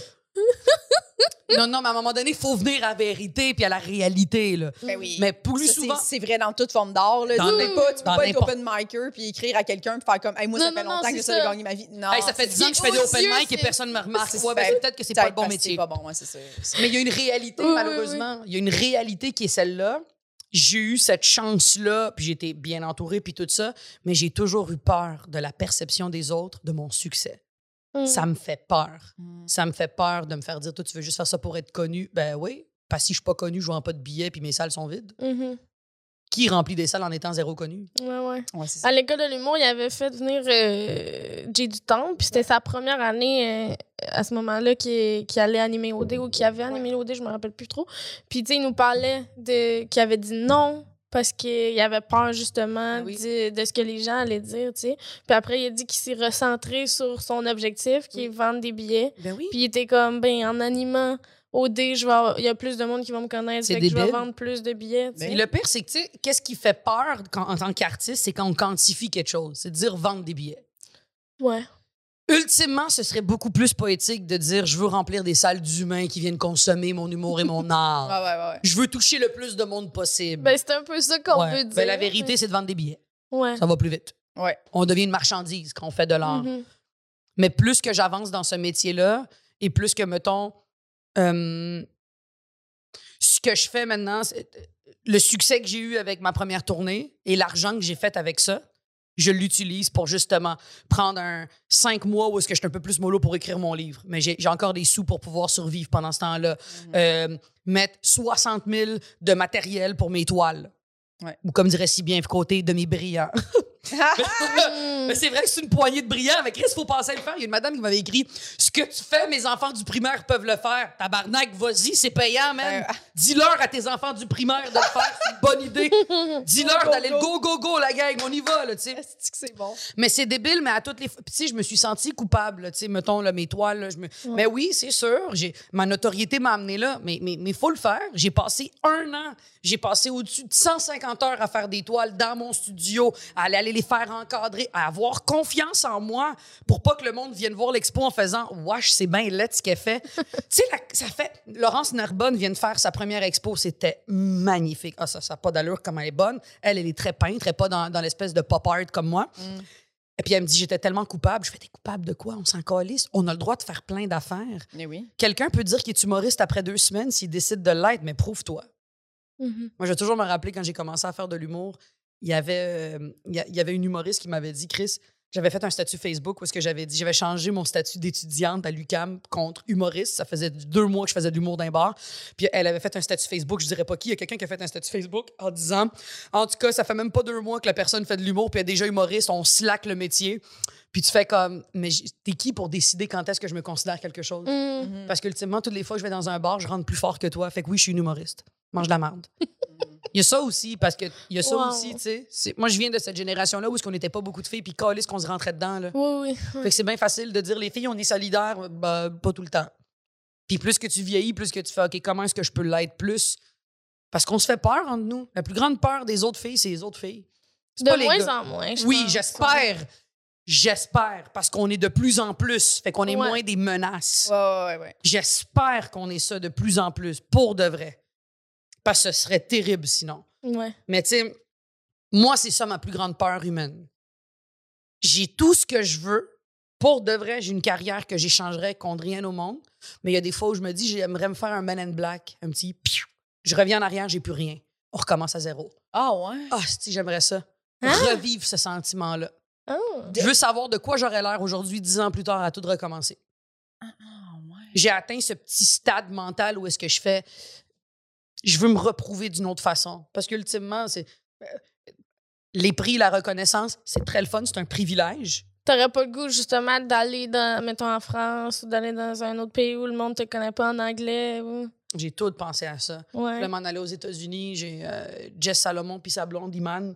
Non, non, mais à un moment donné, il faut venir à la vérité puis à la réalité, là. Ben oui. Mais plus Ça, souvent... C'est vrai dans toute forme d'art. là. Dans Tu peux pas, tu peux pas être open micer puis écrire à quelqu'un puis faire comme hey, moi, ça fait non, longtemps que ça. gagner ma vie. Non. Hey, ça fait c'est- 10 ans que je fais des open mic et personne me remarque. Ouais, ben, peut-être que c'est pas le bon métier. Pas bon, ouais, c'est. Mais il y a une réalité, Oui, malheureusement. Il y a une réalité qui est celle-là. J'ai eu cette chance-là, puis j'étais bien entourée, puis tout ça, mais j'ai toujours eu peur de la perception des autres, de mon succès. Mm. Ça me fait peur. Mm. Ça me fait peur de me faire dire, toi, tu veux juste faire ça pour être connu. Ben oui, parce que si je suis pas connu, je vends pas de billets, puis mes salles sont vides. Mhm. Qui remplit des salles en étant zéro connu? Ouais, ouais. À l'école de l'humour, il avait fait venir euh, Jay du Temple, puis c'était sa première année euh, à ce moment-là qui, qui allait animer OD ou qui avait animé OD, je me rappelle plus trop. Puis, tu sais, il nous parlait de qu'il avait dit non parce qu'il avait peur justement oui. de, de ce que les gens allaient dire, tu sais. Puis après, il a dit qu'il s'est recentré sur son objectif, qui est vendre des billets. Ben oui. Puis il était comme, ben, en animant OD, je vais avoir- il y a plus de monde qui va me connaître, C'est fait que je vais vendre plus de billets, tu sais. Puis le pire, c'est que, tu sais, qu'est-ce qui fait peur quand- en tant qu'artiste, c'est quand on quantifie quelque chose. C'est de dire vendre des billets. Ouais. Ultimement, ce serait beaucoup plus poétique de dire je veux remplir des salles d'humains qui viennent consommer mon humour et mon art. Ouais, ouais, ouais. Je veux toucher le plus de monde possible. Ben, c'est un peu ça qu'on peut dire. Ben, la vérité, c'est de vendre des billets. Ça va plus vite. On devient une marchandise quand on fait de l'art. Mhm. Mais plus que j'avance dans ce métier-là, et plus que, mettons, euh, ce que je fais maintenant, c'est- le succès que j'ai eu avec ma première tournée et l'argent que j'ai fait avec ça, je l'utilise pour justement prendre un cinq mois où est-ce que je suis un peu plus mollo pour écrire mon livre. Mais j'ai encore des sous pour pouvoir survivre pendant ce temps-là. Euh, mettre 60 000 de matériel pour mes toiles. Ouais. Ou comme dirait si bien côté de mes brillants. Mais c'est vrai que c'est une poignée de brillants. Avec Chris, faut penser à le faire. Il y a une madame qui m'avait écrit Ce que tu fais, mes enfants du primaire peuvent le faire. Tabarnak, vas-y, c'est payant, man. Euh, Dis-leur à tes enfants du primaire de le faire. C'est une bonne idée. Dis-leur d'aller go, go, go, go, la gang. On y va, là, tu sais. C'est bon? Mais c'est débile, mais à toutes les fois. Puis, tu sais, je me suis sentie coupable, tu sais, mettons, là, mes toiles. là, me... Mais oui, c'est sûr, j'ai... ma notoriété m'a amené là, mais il mais, mais faut le faire. J'ai passé un an, j'ai passé au-dessus de 150 heures à faire des toiles dans mon studio, à aller, aller les faire encadrer, à avoir confiance en moi pour pas que le monde vienne voir l'expo en faisant « Wesh, c'est bien laid ce qu'elle fait. » Tu sais, ça fait... Laurence Narbonne vient de faire sa première expo, c'était magnifique. Ah, ça, ça n'a pas d'allure comme elle est bonne. Elle, elle est très peintre, elle est pas dans, dans l'espèce de pop art comme moi. Et puis elle me dit, j'étais tellement coupable. Je fais, t'es coupable de quoi? On s'en calisse. On a le droit de faire plein d'affaires. Oui. Quelqu'un peut dire qu'il est humoriste après deux semaines s'il décide de l'être, mais prouve-toi. Mhm. Moi, je vais toujours me rappeler quand j'ai commencé à faire de l'humour, il y avait, euh, il y avait une humoriste qui m'avait dit, Chris, j'avais fait un statut Facebook où est-ce que j'avais dit, j'avais changé mon statut d'étudiante à l'UCAM contre humoriste. Ça faisait deux mois que je faisais de l'humour d'un bar. Puis elle avait fait un statut Facebook, je dirais pas qui, il y a quelqu'un qui a fait un statut Facebook en disant, en tout cas, ça fait même pas deux mois que la personne fait de l'humour, puis elle est déjà humoriste, on slack le métier. Puis tu fais comme, mais t'es qui pour décider quand est-ce que je me considère quelque chose? Mhm. Parce qu'ultimement, toutes les fois que je vais dans un bar, je rentre plus fort que toi. Fait que oui, je suis une humoriste. Mange de la merde. Il y a ça aussi, parce que il y a ça Wow. aussi, tu sais. Moi, je viens de cette génération-là où est-ce qu'on n'était pas beaucoup de filles, puis calisse qu'on se rentrait dedans, là. Oui, oui. Fait que c'est bien facile de dire les filles, on est solidaires, ben, pas tout le temps. Puis plus que tu vieillis, plus que tu fais, OK, comment est-ce que je peux l'être plus? Parce qu'on se fait peur entre nous. La plus grande peur des autres filles, c'est les autres filles. De pas moins en moins. je Oui, j'espère. J'espère, parce qu'on est de plus en plus. Fait qu'on est Ouais. moins des menaces. Ouais, ouais. J'espère qu'on est ça de plus en plus, pour de vrai. Parce que ce serait terrible sinon. Ouais. Mais tu sais, moi, c'est ça ma plus grande peur humaine. J'ai tout ce que je veux. Pour de vrai, j'ai une carrière que j'échangerais contre rien au monde. Mais il y a des fois où je me dis, j'aimerais me faire un Man in Black, un petit piou. Je reviens en arrière, j'ai plus rien. On recommence à zéro. Ah, ouais. Ah, si j'aimerais ça. Hein? Revivre ce sentiment-là. Ah. Je veux savoir de quoi j'aurais l'air aujourd'hui, dix ans plus tard, à tout recommencer. Ah, ouais. J'ai atteint ce petit stade mental où est-ce que je fais. Je veux me reprouver d'une autre façon. Parce qu'ultimement, c'est. euh, Les prix, la reconnaissance, c'est très le fun, c'est un privilège. T'aurais pas le goût, justement, d'aller, dans, mettons, en France ou d'aller dans un autre pays où le monde te connaît pas en anglais. Ou... J'ai tout pensé à ça. Je Ouais. voulais m'en aller aux États-Unis. J'ai euh, Jess Salomon puis sa blonde Iman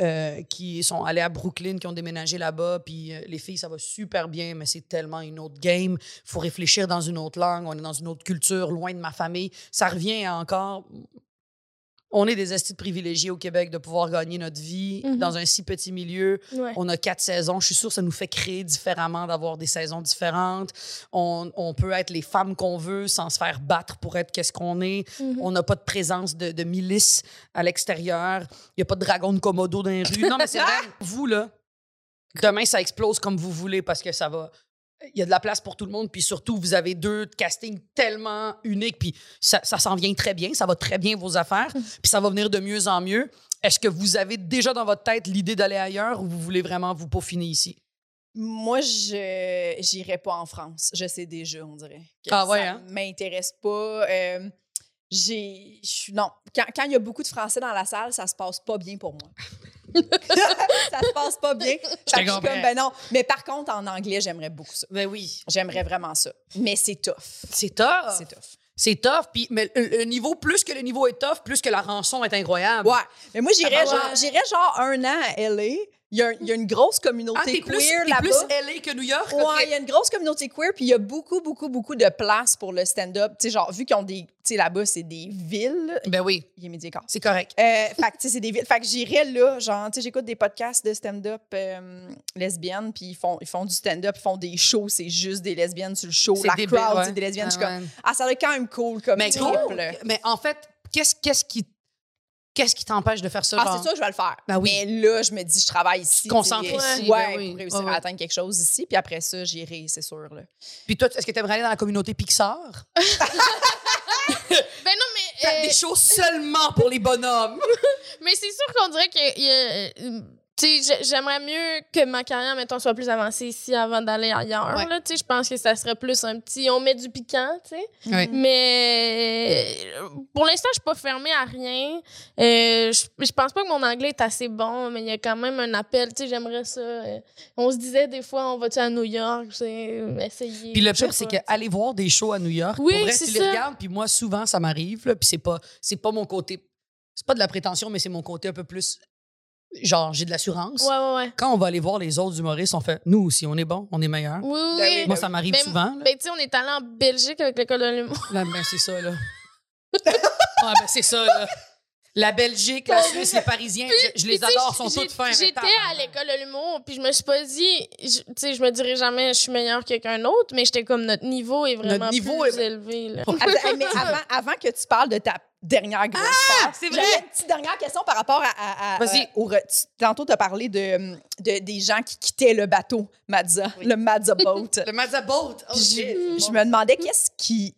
euh, qui sont allés à Brooklyn, qui ont déménagé là-bas. Puis euh, les filles, ça va super bien, mais c'est tellement une autre game. Faut réfléchir dans une autre langue. On est dans une autre culture, loin de ma famille. Ça revient encore. On est des estis privilégiés au Québec de pouvoir gagner notre vie Mhm. dans un si petit milieu. Ouais. On a quatre saisons. Je suis sûre que ça nous fait créer différemment d'avoir des saisons différentes. On, on peut être les femmes qu'on veut sans se faire battre pour être qu'est-ce qu'on est. Mhm. On n'a pas de présence de, de milice à l'extérieur. Il n'y a pas de dragon de Komodo dans les rues. Non, mais c'est vrai, vous, là, demain, ça explose comme vous voulez parce que ça va. Il y a de la place pour tout le monde. Puis surtout, vous avez deux castings tellement uniques. Puis ça, ça s'en vient très bien. Ça va très bien, vos affaires. Puis ça va venir de mieux en mieux. Est-ce que vous avez déjà dans votre tête l'idée d'aller ailleurs ou vous voulez vraiment vous peaufiner ici? Moi, je j'irai pas en France. Je sais déjà, on dirait. que Ah ouais, ça hein? m'intéresse pas. Euh, j'ai non, quand il y a beaucoup de français dans la salle, ça se passe pas bien pour moi. ça se passe pas bien. Je suis comme, ben non. Mais par contre, en anglais, j'aimerais beaucoup ça. Ben oui. J'aimerais vraiment ça. Mais c'est tough. C'est tough. C'est tough. C'est tough. Puis, mais le, niveau, plus que le niveau est tough, plus que la rançon est incroyable. Ouais. Mais moi, j'irais Ah, genre, j'irais genre un an à LA. Il y, a, il y a une grosse communauté Ah, plus, queer là-bas. plus LA que New York? Ouais, il y a une grosse communauté queer, puis il y a beaucoup, beaucoup, beaucoup de place pour le stand-up. Tu sais, genre, vu qu'ils ont des. Tu sais, là-bas, c'est des villes. Ben oui, Il est midi c'est correct. Euh, fait que, tu sais, c'est des villes. Fait que j'irais là, genre, tu sais, j'écoute des podcasts de stand-up euh, lesbiennes, puis ils font, ils font du stand-up, ils font des shows, c'est juste des lesbiennes sur le show. La débile, crowd, ouais. c'est des lesbiennes. Je suis Ah, comme, ah, ça doit être quand même cool comme Mais trip, mais en fait, qu'est-ce qu'est-ce qui qu'est-ce qui t'empêche de faire ça? Ah, genre? c'est que je vais le faire. Ben oui. Mais là, je me dis, je travaille ici. Tu te concentres tu ici, Ouais, ben oui. pour réussir Ouais, ouais. à atteindre quelque chose ici. Puis après ça, j'irai, c'est sûr. Là. Puis toi, est-ce que t'aimerais aller dans la communauté Pixar? Ben non, mais. Faire euh, des choses seulement pour les bonhommes. Mais c'est sûr qu'on dirait que. euh, tu j'aimerais mieux que ma carrière, mettons, soit plus avancée ici avant d'aller ailleurs. Ouais. là, tu sais. Je pense que ça serait plus un petit. On met du piquant, tu sais. Ouais. Mais euh, pour l'instant, je suis pas fermée à rien. Euh, je, je pense pas que mon anglais est assez bon, mais il y a quand même un appel. Tu sais, j'aimerais ça. Euh, On se disait des fois, on va-tu à New York, tu sais, essayer. Puis le pire, c'est qu'aller voir des shows à New York, Oui, pour vrai, c'est tu les ça. regardes, puis moi, souvent, ça m'arrive, là, puis c'est pas, c'est pas mon côté... C'est pas de la prétention, mais c'est mon côté un peu plus... Genre, j'ai de l'assurance. Ouais, ouais, ouais. Quand on va aller voir les autres humoristes, on fait « Nous aussi, on est bon, on est meilleur. Oui, oui. Ben. Moi, ça m'arrive Ben, souvent. là. Ben, tu sais, on est allé en Belgique avec l'école de l'humour. Là, ben, c'est ça, là. ouais, ben, c'est ça, là. La Belgique, la Suisse, les Parisiens, je, je les Puis, adore, sont tous fins. J'étais à l'école de l'humour, puis je me suis pas dit, tu sais, je me dirais jamais je suis meilleure que quelqu'un d'autre, mais j'étais comme notre niveau est vraiment niveau plus est- élevé. Là. Attends, mais avant, avant que tu parles de ta dernière grosse Ah, c'est j'avais vrai? une petite dernière question par rapport à. à- à- Vas-y. euh, au tantôt, tu as parlé de, de- des gens qui quittaient le bateau, Mazza, le Mazza Boat. Le Mazda Boat. Oh, shit. je, je me demandais qu'est-ce qui,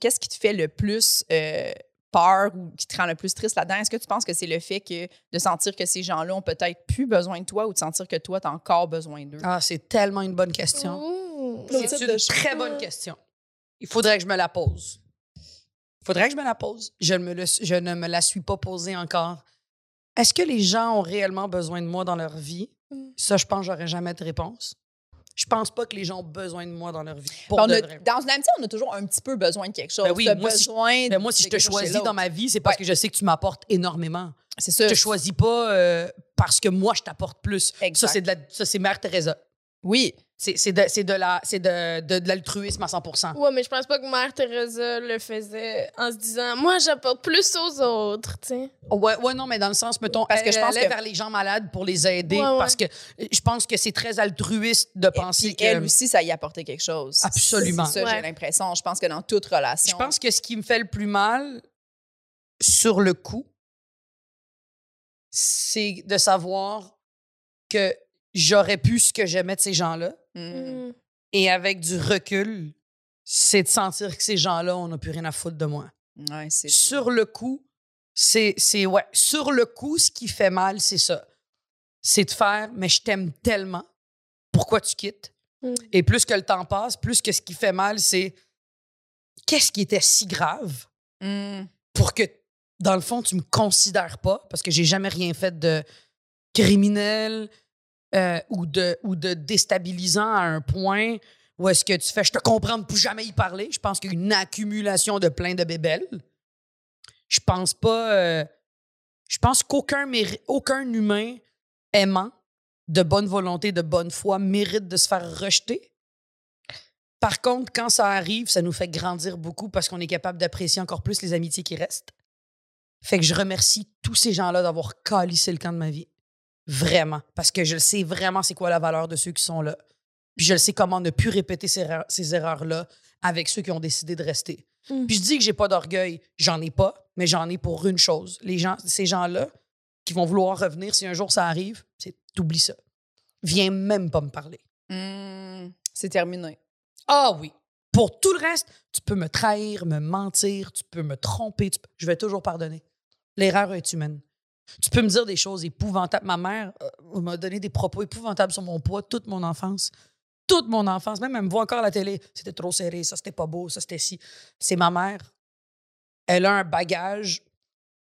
qu'est-ce qui te fait le plus euh, peur ou qui te rend le plus triste là-dedans? Est-ce que tu penses que c'est le fait que de sentir que ces gens-là ont peut-être plus besoin de toi ou de sentir que toi, tu as encore besoin d'eux? Ah, c'est tellement une bonne question. C'est une très bonne question. Il faudrait que je me la pose. Faudrait que je me la pose. Je, me le- je ne me la suis pas posée encore. Est-ce que les gens ont réellement besoin de moi dans leur vie? Mm. Ça, je pense que j'aurais jamais de réponse. Je pense pas que les gens ont besoin de moi dans leur vie. Pour On de a- vrai. dans une amitié, on a toujours un petit peu besoin de quelque chose. Ben oui, moi, si je- Ben, moi, si de je te choisis dans ma vie, c'est parce Ouais. que je sais que tu m'apportes énormément. C'est ça. Je te choisis pas euh, parce que moi, je t'apporte plus. Exact. Ça, c'est de la- ça, c'est Mère Teresa. Oui. C'est c'est de, c'est de la- c'est de, de, de l'altruisme à 100 Ouais, mais je pense pas que Mère Teresa le faisait en se disant, moi, j'apporte plus aux autres, tu sais. Ouais, ouais, non, mais dans le sens, mettons, Parce que je elle pense allait que- vers les gens malades pour les aider? Ouais, ouais. parce que euh, je pense que c'est très altruiste de Et penser puis que. elle aussi, ça y apportait quelque chose. Absolument. C'est ça, Ouais. j'ai l'impression. Je pense que dans toute relation. Je pense que ce qui me fait le plus mal sur le coup, c'est de savoir que j'aurais pu ce que j'aimais de ces gens-là. Mm. Et avec du recul, c'est de sentir que ces gens-là, on n'a plus rien à foutre de moi. Ouais, Sur le coup, c'est, c'est, ouais, sur le coup, ce qui fait mal, c'est ça. C'est de faire, mais je t'aime tellement. Pourquoi tu quittes? Mm. Et plus que le temps passe, plus que ce qui fait mal, c'est qu'est-ce qui était si grave Mm. pour que, dans le fond, tu me considères pas, parce que j'ai jamais rien fait de criminel euh, ou, de, déstabilisant à un point où est-ce que tu fais je te comprends plus jamais y parler. Je pense qu'il y a une accumulation de plein de bébelles. Je pense pas. euh, je pense qu'aucun aucun humain aimant, de bonne volonté, de bonne foi, mérite de se faire rejeter. Par contre, quand ça arrive, ça nous fait grandir beaucoup parce qu'on est capable d'apprécier encore plus les amitiés qui restent. Fait que je remercie tous ces gens-là d'avoir calissé le camp de ma vie. Vraiment. Parce que je sais vraiment c'est quoi la valeur de ceux qui sont là. Puis je le sais comment ne plus répéter ces, ces erreurs-là avec ceux qui ont décidé de rester. Mm. Puis je dis que j'ai pas d'orgueil. J'en ai pas, mais j'en ai pour une chose. Les gens, ces gens-là qui vont vouloir revenir, si un jour ça arrive, c'est t'oublies ça. Viens même pas me parler. Mm. C'est terminé. Ah oui. Pour tout le reste, tu peux me trahir, me mentir, tu peux me tromper, tu peux- je vais toujours pardonner. L'erreur est humaine. Tu peux me dire des choses épouvantables. Ma mère euh, m'a donné des propos épouvantables sur mon poids toute mon enfance. Toute mon enfance. Même elle me voit encore à la télé. C'était trop serré, ça c'était pas beau, ça c'était si. C'est ma mère. Elle a un bagage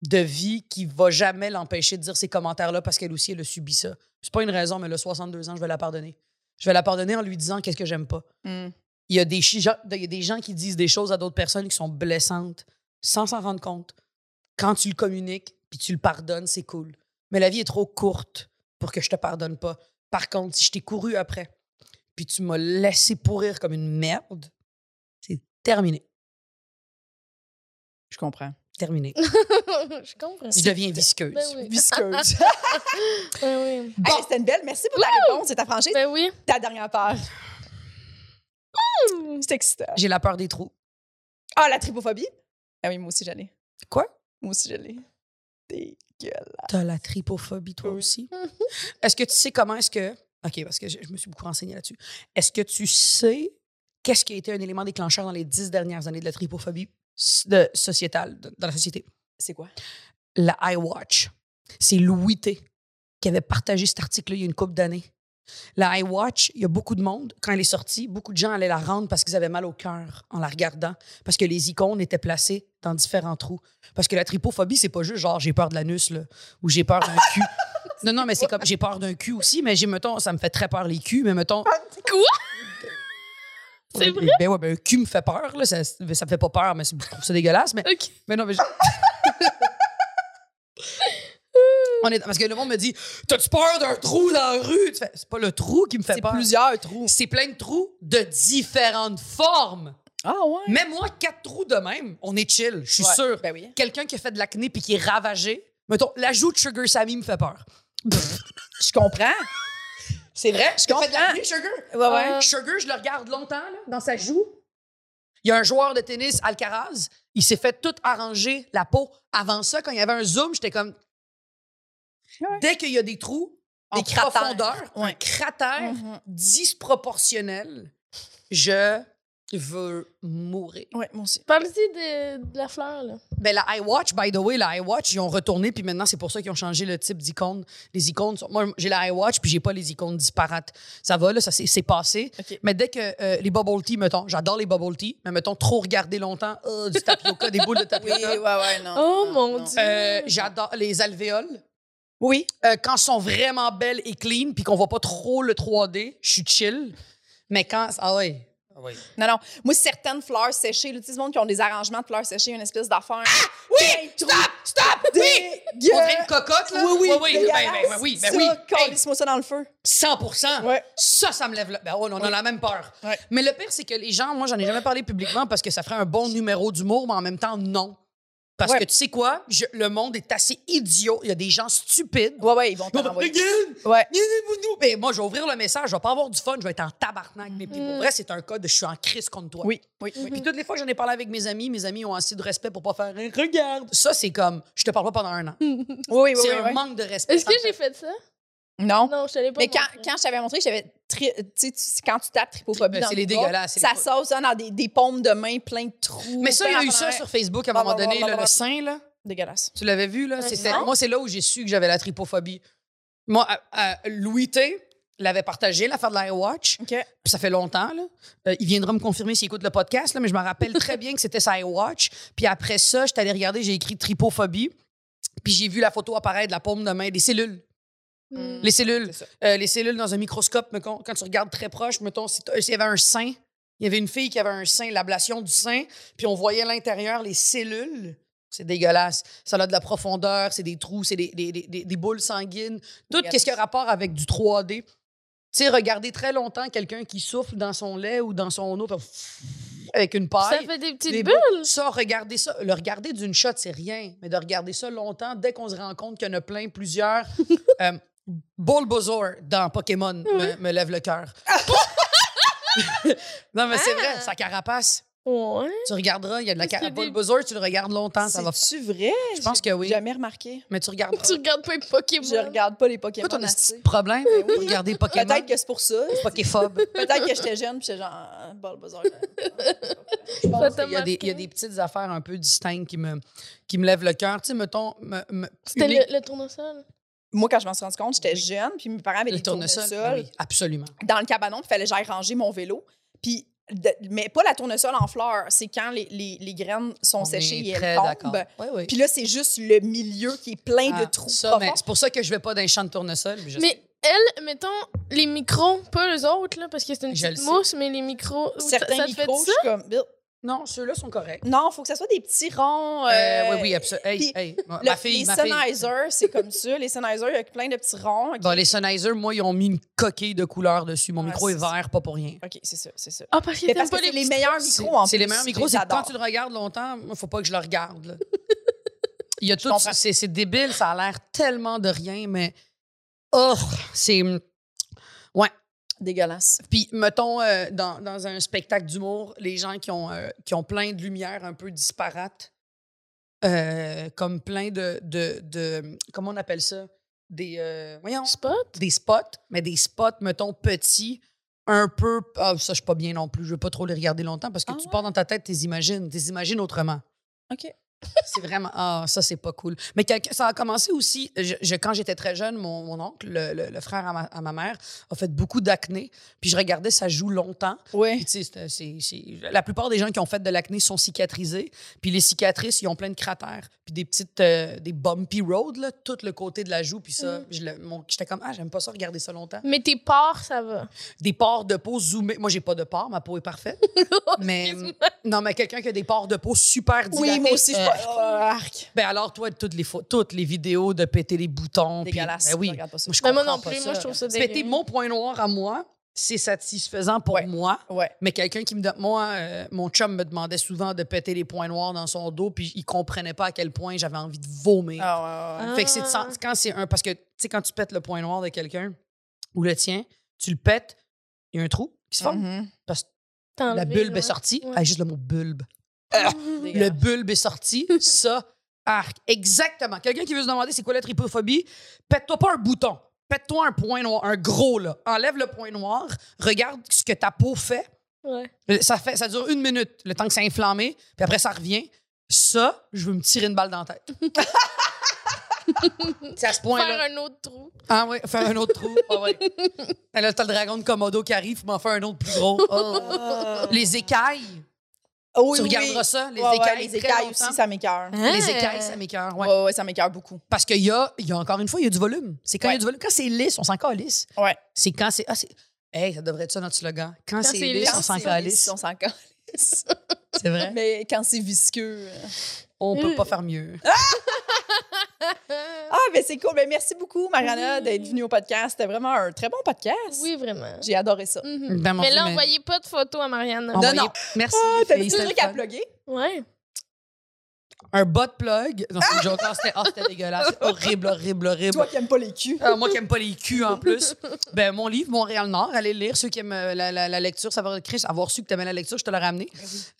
de vie qui va jamais l'empêcher de dire ces commentaires-là parce qu'elle aussi, elle a subi ça. C'est pas une raison, mais a 62 ans, je vais la pardonner. Je vais la pardonner en lui disant qu'est-ce que j'aime pas. Mm. Il y, a des il y a des gens qui disent des choses à d'autres personnes qui sont blessantes sans s'en rendre compte. Quand tu le communiques puis tu le pardonnes, c'est cool. Mais la vie est trop courte pour que je te pardonne pas. Par contre, si je t'ai couru après puis tu m'as laissé pourrir comme une merde, c'est terminé. Je comprends. Terminé. je comprends. Je deviens visqueuse. Ben oui. Visqueuse. Ben oui. Hey, C'était une belle. Merci pour ta réponse et ta franchise. Ben oui. Ta dernière page. C'est excitant. J'ai la peur des trous. Ah, la tripophobie? Ah oui, moi aussi, j'allais. Quoi? Moi aussi, j'allais. Dégueulasse. T'as la tripophobie, toi Oui. aussi? Est-ce que tu sais comment est-ce que. OK, parce que je, je me suis beaucoup renseignée là-dessus. Est-ce que tu sais qu'est-ce qui a été un élément déclencheur dans les dix dernières années de la tripophobie de, sociétale, de- dans la société? C'est quoi? La iWatch. C'est Louis T qui avait partagé cet article-là il y a une couple d'années. La iWatch, il y a beaucoup de monde. Quand elle est sortie, beaucoup de gens allaient la rendre parce qu'ils avaient mal au cœur en la regardant, parce que les icônes étaient placées dans différents trous. Parce que la tripophobie, c'est pas juste genre j'ai peur de l'anus, ou j'ai peur d'un cul. non, non, mais c'est comme j'ai peur d'un cul aussi, mais j'ai, mettons, ça me fait très peur les culs, mais mettons. Quoi? C'est vrai? Ben ouais, ben un cul me fait peur, là, ça, ça me fait pas peur, mais c'est- je trouve ça dégueulasse. Mais, OK. mais non, mais je- On est, parce que le monde me dit T'as-tu peur d'un trou dans la rue? Fais, C'est pas le trou qui me fait C'est peur. plusieurs trous. C'est plein de trous de différentes formes. Ah ouais? Même moi, quatre trous de même, on est chill, je suis Ouais, sûr. Ben oui. Quelqu'un qui a fait de l'acné puis qui est ravagé, mettons, l'ajout de Sugar Sammy me fait peur. Je comprends. C'est vrai? Je comprends. fait de l'acné, Sugar? Ouais, ouais. Euh, Sugar, je le regarde longtemps là, dans sa joue. Il y a un joueur de tennis, Alcaraz, il s'est fait tout arranger la peau. Avant ça, quand il y avait un zoom, j'étais comme. Ouais. Dès qu'il y a des trous, En des cratère. profondeurs, un cratère Mhm. disproportionnel, je veux mourir. Ouais, moi aussi. Parle-y de, de la fleur, là. Ben, la iWatch, by the way, la iWatch, ils ont retourné, puis maintenant, c'est pour ça qu'ils ont changé le type d'icône. Les icônes, sont- moi, j'ai la iWatch, puis j'ai pas les icônes disparates. Ça va, là, ça s'est c'est passé. Mais dès que euh, les bubble tea, mettons, j'adore les bubble tea, mais mettons, trop regarder longtemps, euh, du tapioca, des boules de Oui, tapioca. ouais, ouais, non. Oh, non, mon non. Dieu. Euh, j'adore les alvéoles. Oui. Euh, quand elles sont vraiment belles et clean, puis qu'on voit pas trop le 3D, je suis chill. Mais quand. Ah ouais. Ah ouais. Non, non. Moi, certaines fleurs séchées, là, tu sais, monde qui ont des arrangements de fleurs séchées, une espèce d'affaire. Oui! Stop! Stop! Oui! Dégueu- On dirait une cocotte, là? Oui, oui, oui, oui. Ben, ben, ben oui, ben Ça, oui. Hey, calisse-moi ça dans le feu. 100 Ouais. Ça, ça me lève le... Ben ouais, on a la même peur. Ouais. Mais le pire, c'est que les gens, moi, j'en ai jamais parlé publiquement parce que ça ferait un bon numéro d'humour, mais en même temps, non. Parce Ouais. que tu sais quoi? Je- le monde est assez idiot. Il y a des gens stupides. Ouais, ouais, ils vont t'en envoyer. Regarde! Ouais. Gna-gna-gna-gna. Ben, moi, je vais ouvrir le message, je vais pas avoir du fun, je vais être en tabarnak. Mais puis, pour Mhm. vrai, c'est un cas de je suis en crise contre toi. Oui, oui. Puis toutes les fois que j'en ai parlé avec mes amis, mes amis ont assez de respect pour pas faire un regarde. Ça, c'est comme je te parle pas pendant un an. Oui, oui, c'est oui, un oui. manque de respect. Est-ce que j'ai fait ça? Non. Non, je te l'ai pas Mais quand, quand je t'avais montré, j'avais. Tri- Tu sais, tu- quand tu tapes tripophobie. Ben, dans c'est le les dégueulasses, Ça les- sauce hein, dans des, des paumes de main plein de trous. Mais ça, il y a eu ça sur Facebook à un moment donné, le sein, là. Dégueulasse. Tu l'avais vu, là? Moi, c'est là où j'ai su que j'avais la tripophobie. Moi, à- à Louis T, l'avait partagé, l'affaire de l'Airwatch. OK. Puis ça fait longtemps, là. Euh, il viendra me confirmer s'il écoute le podcast, là, mais je me rappelle très bien que c'était sa iWatch. Puis après ça, j'étais allée regarder, j'ai écrit tripophobie. Puis j'ai vu la photo apparaître de la paume de main des cellules. Mm. Les cellules. Ça. Euh, les cellules dans un microscope, mais quand, tu regardes très proche, mettons, si t- s'il y avait un sein, il y avait une fille qui avait un sein, l'ablation du sein, puis on voyait à l'intérieur les cellules. C'est dégueulasse. Ça a de la profondeur, c'est des trous, c'est des, des, des- des- boules sanguines. Tout Regarde ce qui a ça. rapport avec du 3D. Tu sais, regarder très longtemps quelqu'un qui souffle dans son lait ou dans son eau avec une Ça paille. fait des petites des bulles. boules. Ça, regarder ça, le regarder d'une shot, c'est rien. Mais de regarder ça longtemps, dès qu'on se rend compte qu'il y en a plein, plusieurs. euh, Bulbasaur dans Pokémon me, me lève le cœur. non, mais c'est Ah. vrai, sa carapace. Ouais. Tu regarderas, il y a de la carapace. des- Bulbasaur, tu le regardes longtemps, ça va. C'est-tu vrai? Je pense que oui. Jamais remarqué. Mais tu regarderas. Tu regardes pas les Pokémon. Je regarde pas les Pokémon. Toi, un petit problème pour regarder Pokémon. Peut-être que c'est pour ça. Poképhobe. Peut-être que j'étais jeune puis j'étais genre ah, Bulbasaur. Je pense qu'il y, a des- il y a des petites affaires un peu distinctes qui me, qui me lèvent le cœur. Tu sais, mettons. me- me- C'était le, le tournesol. Moi, quand je m'en suis rendu compte, j'étais jeune, puis mes parents avaient le des tournesol. tournesols Ben oui, absolument. dans le cabanon, il fallait que j'aille ranger mon vélo. Puis, de- mais pas la tournesol en fleurs, c'est quand les, les, les graines sont On séchées et elles tombent. Oui, oui. Puis là, c'est juste le milieu qui est plein Ah, de trous profonds. mais c'est pour ça que je vais pas dans les champs de tournesol. mais je sais. Mais elle, mettons, les micros, pas les autres, là, parce que c'est une Je petite sais. mousse, mais les micros. Certains ça te fait micros, je suis comme... Non, ceux-là sont corrects. Non, il faut que ça soit des petits ronds. Euh, euh, oui, oui, absolument. Hey, hey, ma- le- ma fille, les ma. Sennheiser, c'est comme ça. Les Sennheiser, il y a plein de petits ronds. Bon, les Sennheiser, moi, ils ont mis une coquille de couleur dessus. Mon Ah, micro est ça. vert, pas pour rien. OK, c'est ça, c'est ça. Ah, parce que Mais t'aimes parce que pas c'est les meilleurs micros, en C'est les meilleurs micros. C'est quand tu le regardes longtemps, il faut pas que je le regarde. là. Il y a tout. c'est débile, ça a l'air tellement de rien, mais. Oh, c'est. Ouais. Dégueulasse. Puis, mettons, euh, dans, dans un spectacle d'humour, les gens qui ont, euh, qui ont plein de lumière un peu disparates, euh, comme plein de, de, de- Comment on appelle ça? Des. euh, voyons. Spot? Des spots, mais des spots, mettons, petits, un peu. Ah, ça, je suis pas bien non plus. Je veux pas trop les regarder longtemps parce que Ah tu ouais? pars dans ta tête, tu les imagines. Tu les imagines autrement. OK. C'est vraiment. Ah, ça, c'est pas cool. Mais ça a commencé aussi. je- je- quand j'étais très jeune, mon, mon oncle, le, le- le frère à ma, à ma mère, a fait beaucoup d'acné. Puis je regardais sa joue longtemps. Puis, Oui. c'est- la plupart des gens qui ont fait de l'acné sont cicatrisés. Puis les cicatrices, ils ont plein de cratères. Puis des petites, euh, des bumpy roads, là, tout le côté de la joue. Puis ça, Mm. j'étais comme, ah, j'aime pas ça, regarder ça longtemps. Mais tes pores, ça va. Des pores de peau zoomés. Moi, j'ai pas de pores, ma peau est parfaite. mais non, mais quelqu'un qui a des pores de peau super. Oui, moi aussi, je Oh, arc. ben alors, toi, toutes les, toutes les vidéos de péter les boutons. puis- Dégueulasse. Ben oui. Je regarde pas ça. Moi, je Mais moi non plus, moi, je trouve ça Péter mon point noir à moi, c'est satisfaisant pour Ouais. moi. Ouais. Mais quelqu'un qui me donne. Moi, euh, mon chum me demandait souvent de péter les points noirs dans son dos, puis il comprenait pas à quel point j'avais envie de vomir. Ah, ouais, ouais, ouais. Fait que c'est de sen- quand c'est un. Parce que, tu sais, quand tu pètes le point noir de quelqu'un ou le tien, tu le pètes, il y a un trou qui se forme. Mhm. Parce que la bulbe est sortie. Ouais. Ah, juste le mot bulbe. Le Dégueulasse. bulbe est sorti. Ça, arc. Exactement. Quelqu'un qui veut se demander c'est quoi la tripophobie, pète-toi pas un bouton. Pète-toi un point noir, un gros, là. Enlève le point noir, regarde ce que ta peau fait. Ouais. Ça, fait, ça dure une minute, le temps que ça a inflammé, puis après, ça revient. Ça, je veux me tirer une balle dans la tête. c'est à ce point-là. Faire un autre trou. Ah oui, faire un autre trou. Ah ouais. Là, t'as le dragon de Komodo qui arrive, m'en faire un autre plus gros. Oh. Ah. Les écailles. Oui, tu oui, regarderas oui. ça, les Ouais, ouais, écailles. les écailles longtemps. aussi, ça m'écoeure. Les écailles, ça m'écoeure. Ouais. Ouais, ouais, ça m'écoeure beaucoup. Parce qu'il y a, il y a encore une fois, il y a du volume. C'est quand il y a du volume. Quand c'est lisse, on s'en calisse. Ouais. C'est quand c'est. Ah, c'est. Hey, ça devrait être ça notre slogan. Quand, c'est c'est lisse, lisse, on s'en calisse. lisse, On s'en calisse. C'est vrai? Mais quand c'est visqueux. euh. On peut Euh. pas faire mieux. Ah, mais c'est cool. Ben, merci beaucoup, Mariana, Oui. d'être venue au podcast. C'était vraiment un très bon podcast. Oui, vraiment. J'ai adoré ça. Ben, mon Mais là, envoyez pas de photos à Marianne. Envoyez- non. Merci. Ah, t'as des trucs le à plugger? Ouais. Un bot plug. Non, c'est une. Ah, c'était c'était dégueulasse. C'était horrible, horrible, horrible. Toi qui aimes pas les culs. Ah, moi qui aime pas les culs en plus. ben, mon livre, Montréal-Nord, allez le lire. Ceux qui aiment euh, la, la- la lecture, ça va Chris, avoir su que tu aimais la lecture, je te l'ai ramené.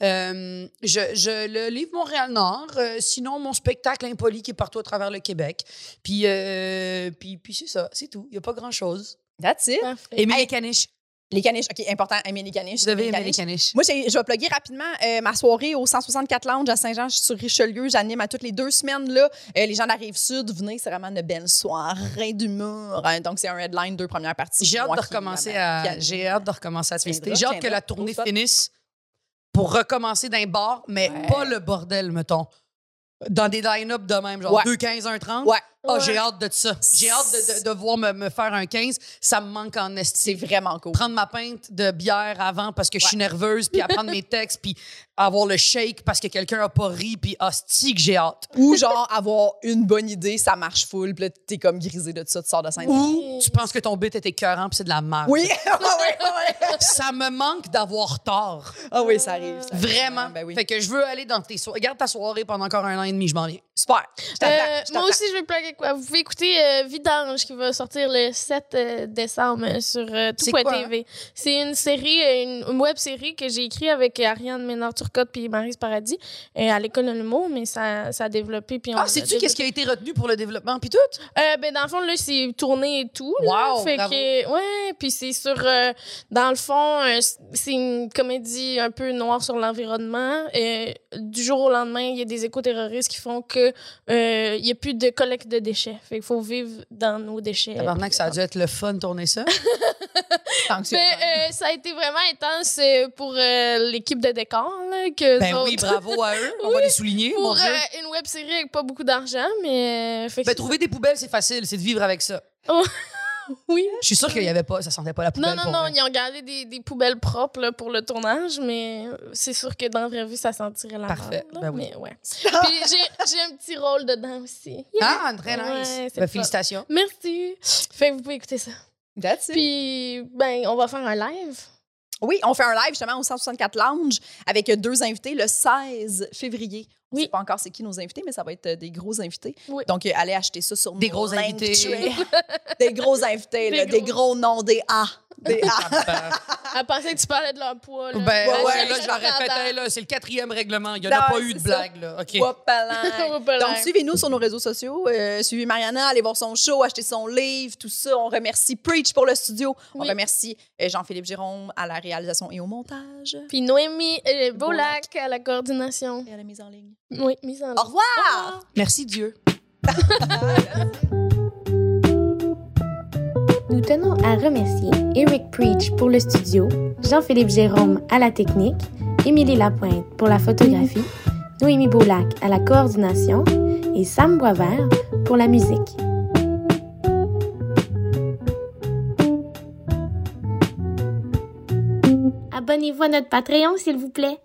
Euh, je, je- le livre Montréal-Nord. euh, sinon, mon spectacle Impoli qui est partout à travers le Québec. Puis, euh, puis, puis c'est ça, c'est tout. Il n'y a pas grand-chose. That's it. Parfait. Émilie Hey. Caniche. Les caniches, OK, important, aimer les caniches. Vous devez aimer les caniches. Moi, je vais plugger rapidement euh, ma soirée au 164 Lounge à Saint-Jean, je suis sur Richelieu. J'anime à toutes les deux semaines. Là. Euh, les gens de la Rive-Sud, venez, c'est vraiment une belle soirée d'humour. Hein, donc, c'est un headline, deux premières parties. J'ai hâte de recommencer à. J'ai hâte de recommencer à féliciter. viendras, J'ai hâte que la tournée finisse pour recommencer d'un bar, mais Ouais. pas le bordel, mettons. Dans des line-up de même, genre Ouais. 2, 15, 1, 30. Ouais. Ah, Ouais. j'ai hâte de ça. J'ai hâte de, de- de voir me, me faire un 15. Ça me manque en C'est esti. vraiment cool. Prendre ma pinte de bière avant parce que je suis nerveuse, puis apprendre mes textes, puis avoir le shake parce que quelqu'un a pas ri, puis hostie que j'ai hâte. Ou genre avoir une bonne idée, ça marche full, puis là, t'es comme grisé de ça, tu sors de scène. Ou tu penses que ton bit est écœurant, puis c'est de la merde. Oui, oui, oui. Ça me manque d'avoir tort. Ah oui, ça arrive. ça arrive. Vraiment. Ben oui. Fait que je veux aller dans tes soirées. Garde ta soirée pendant encore un an et demi, je m'en viens. Super. Euh, moi aussi, je vais plugger quoi. Vous pouvez écouter euh, Vidange qui va sortir le 7 euh, décembre sur tout.tv. C'est une série, une, une web série que j'ai écrite avec Ariane Ménard-Turcotte puis Marise Paradis à l'école de l'humour, mais ça, ça a développé. Puis on Ah, sais-tu qu'est-ce qui a été retenu pour le développement, puis tout? Ben, dans le fond, là, c'est tourné et tout. là. Wow, Fait que, ouais, puis c'est sur, dans le fond, c'est une comédie un peu noire sur l'environnement. Et du jour au lendemain, il y a des éco-terroristes qui font que euh, il y a plus de collecte de déchets. Fait qu'il faut vivre dans nos déchets. Tabarnak, ça a dû être le fun de tourner ça. Tant que tu- Ben, euh, ça a été vraiment intense euh, pour euh, l'équipe de décor. Là, que Ben oui, bravo à eux. On va les souligner, mon Pour Dieu. une web série avec pas beaucoup d'argent, mais. fait Ben, trouver des poubelles, c'est facile. C'est de vivre avec ça. ça. Oui. Je suis sûre qu'il y avait pas, ça sentait pas la poubelle Non, non, pour non, vrai. ils ont gardé des, des poubelles propres là, pour le tournage, mais c'est sûr que dans la vraie vie, ça sentirait la Parfait, merde, là, ben oui. Mais ouais. Puis j'ai- un petit rôle dedans aussi. Yeah. Ah, très nice. Ouais, Ben, félicitations. Merci. Fait que vous pouvez écouter ça. That's it. Puis, ben, on va faire un live. Oui, on fait un live justement au 164 Lounge avec deux invités le 16 février. On Oui. sait pas encore c'est qui nos invités, mais ça va être euh, des gros invités. Oui. Donc, euh, allez acheter ça sur Des nos gros invités. des gros invités, Des là, des gros. gros noms, des A. Des A. Elle pensait que tu parlais de leur poids. Là. Ben, Ouais, ouais, ouais, là, je hey, là, c'est le quatrième règlement. Il n'y en a pas eu de ça. blague, là. OK. Whoopalin. Whoopalin. Donc, suivez-nous sur nos réseaux sociaux. euh, suivez Mariana, allez voir son show, achetez son livre, tout ça. On remercie Preach pour le studio. On Oui. remercie Jean-Philippe Jérôme à la réalisation et au montage. Puis Noémie Beaulac à la coordination. Et à la mise en ligne. Oui, mise en ligne. Au revoir! Merci Dieu. Nous tenons à remercier Eric Preach pour le studio, Jean-Philippe Jérôme à la technique, Émilie Lapointe pour la photographie, Noémie Boulac à la coordination et Sam Boisvert pour la musique. Abonnez-vous à notre Patreon, s'il vous plaît.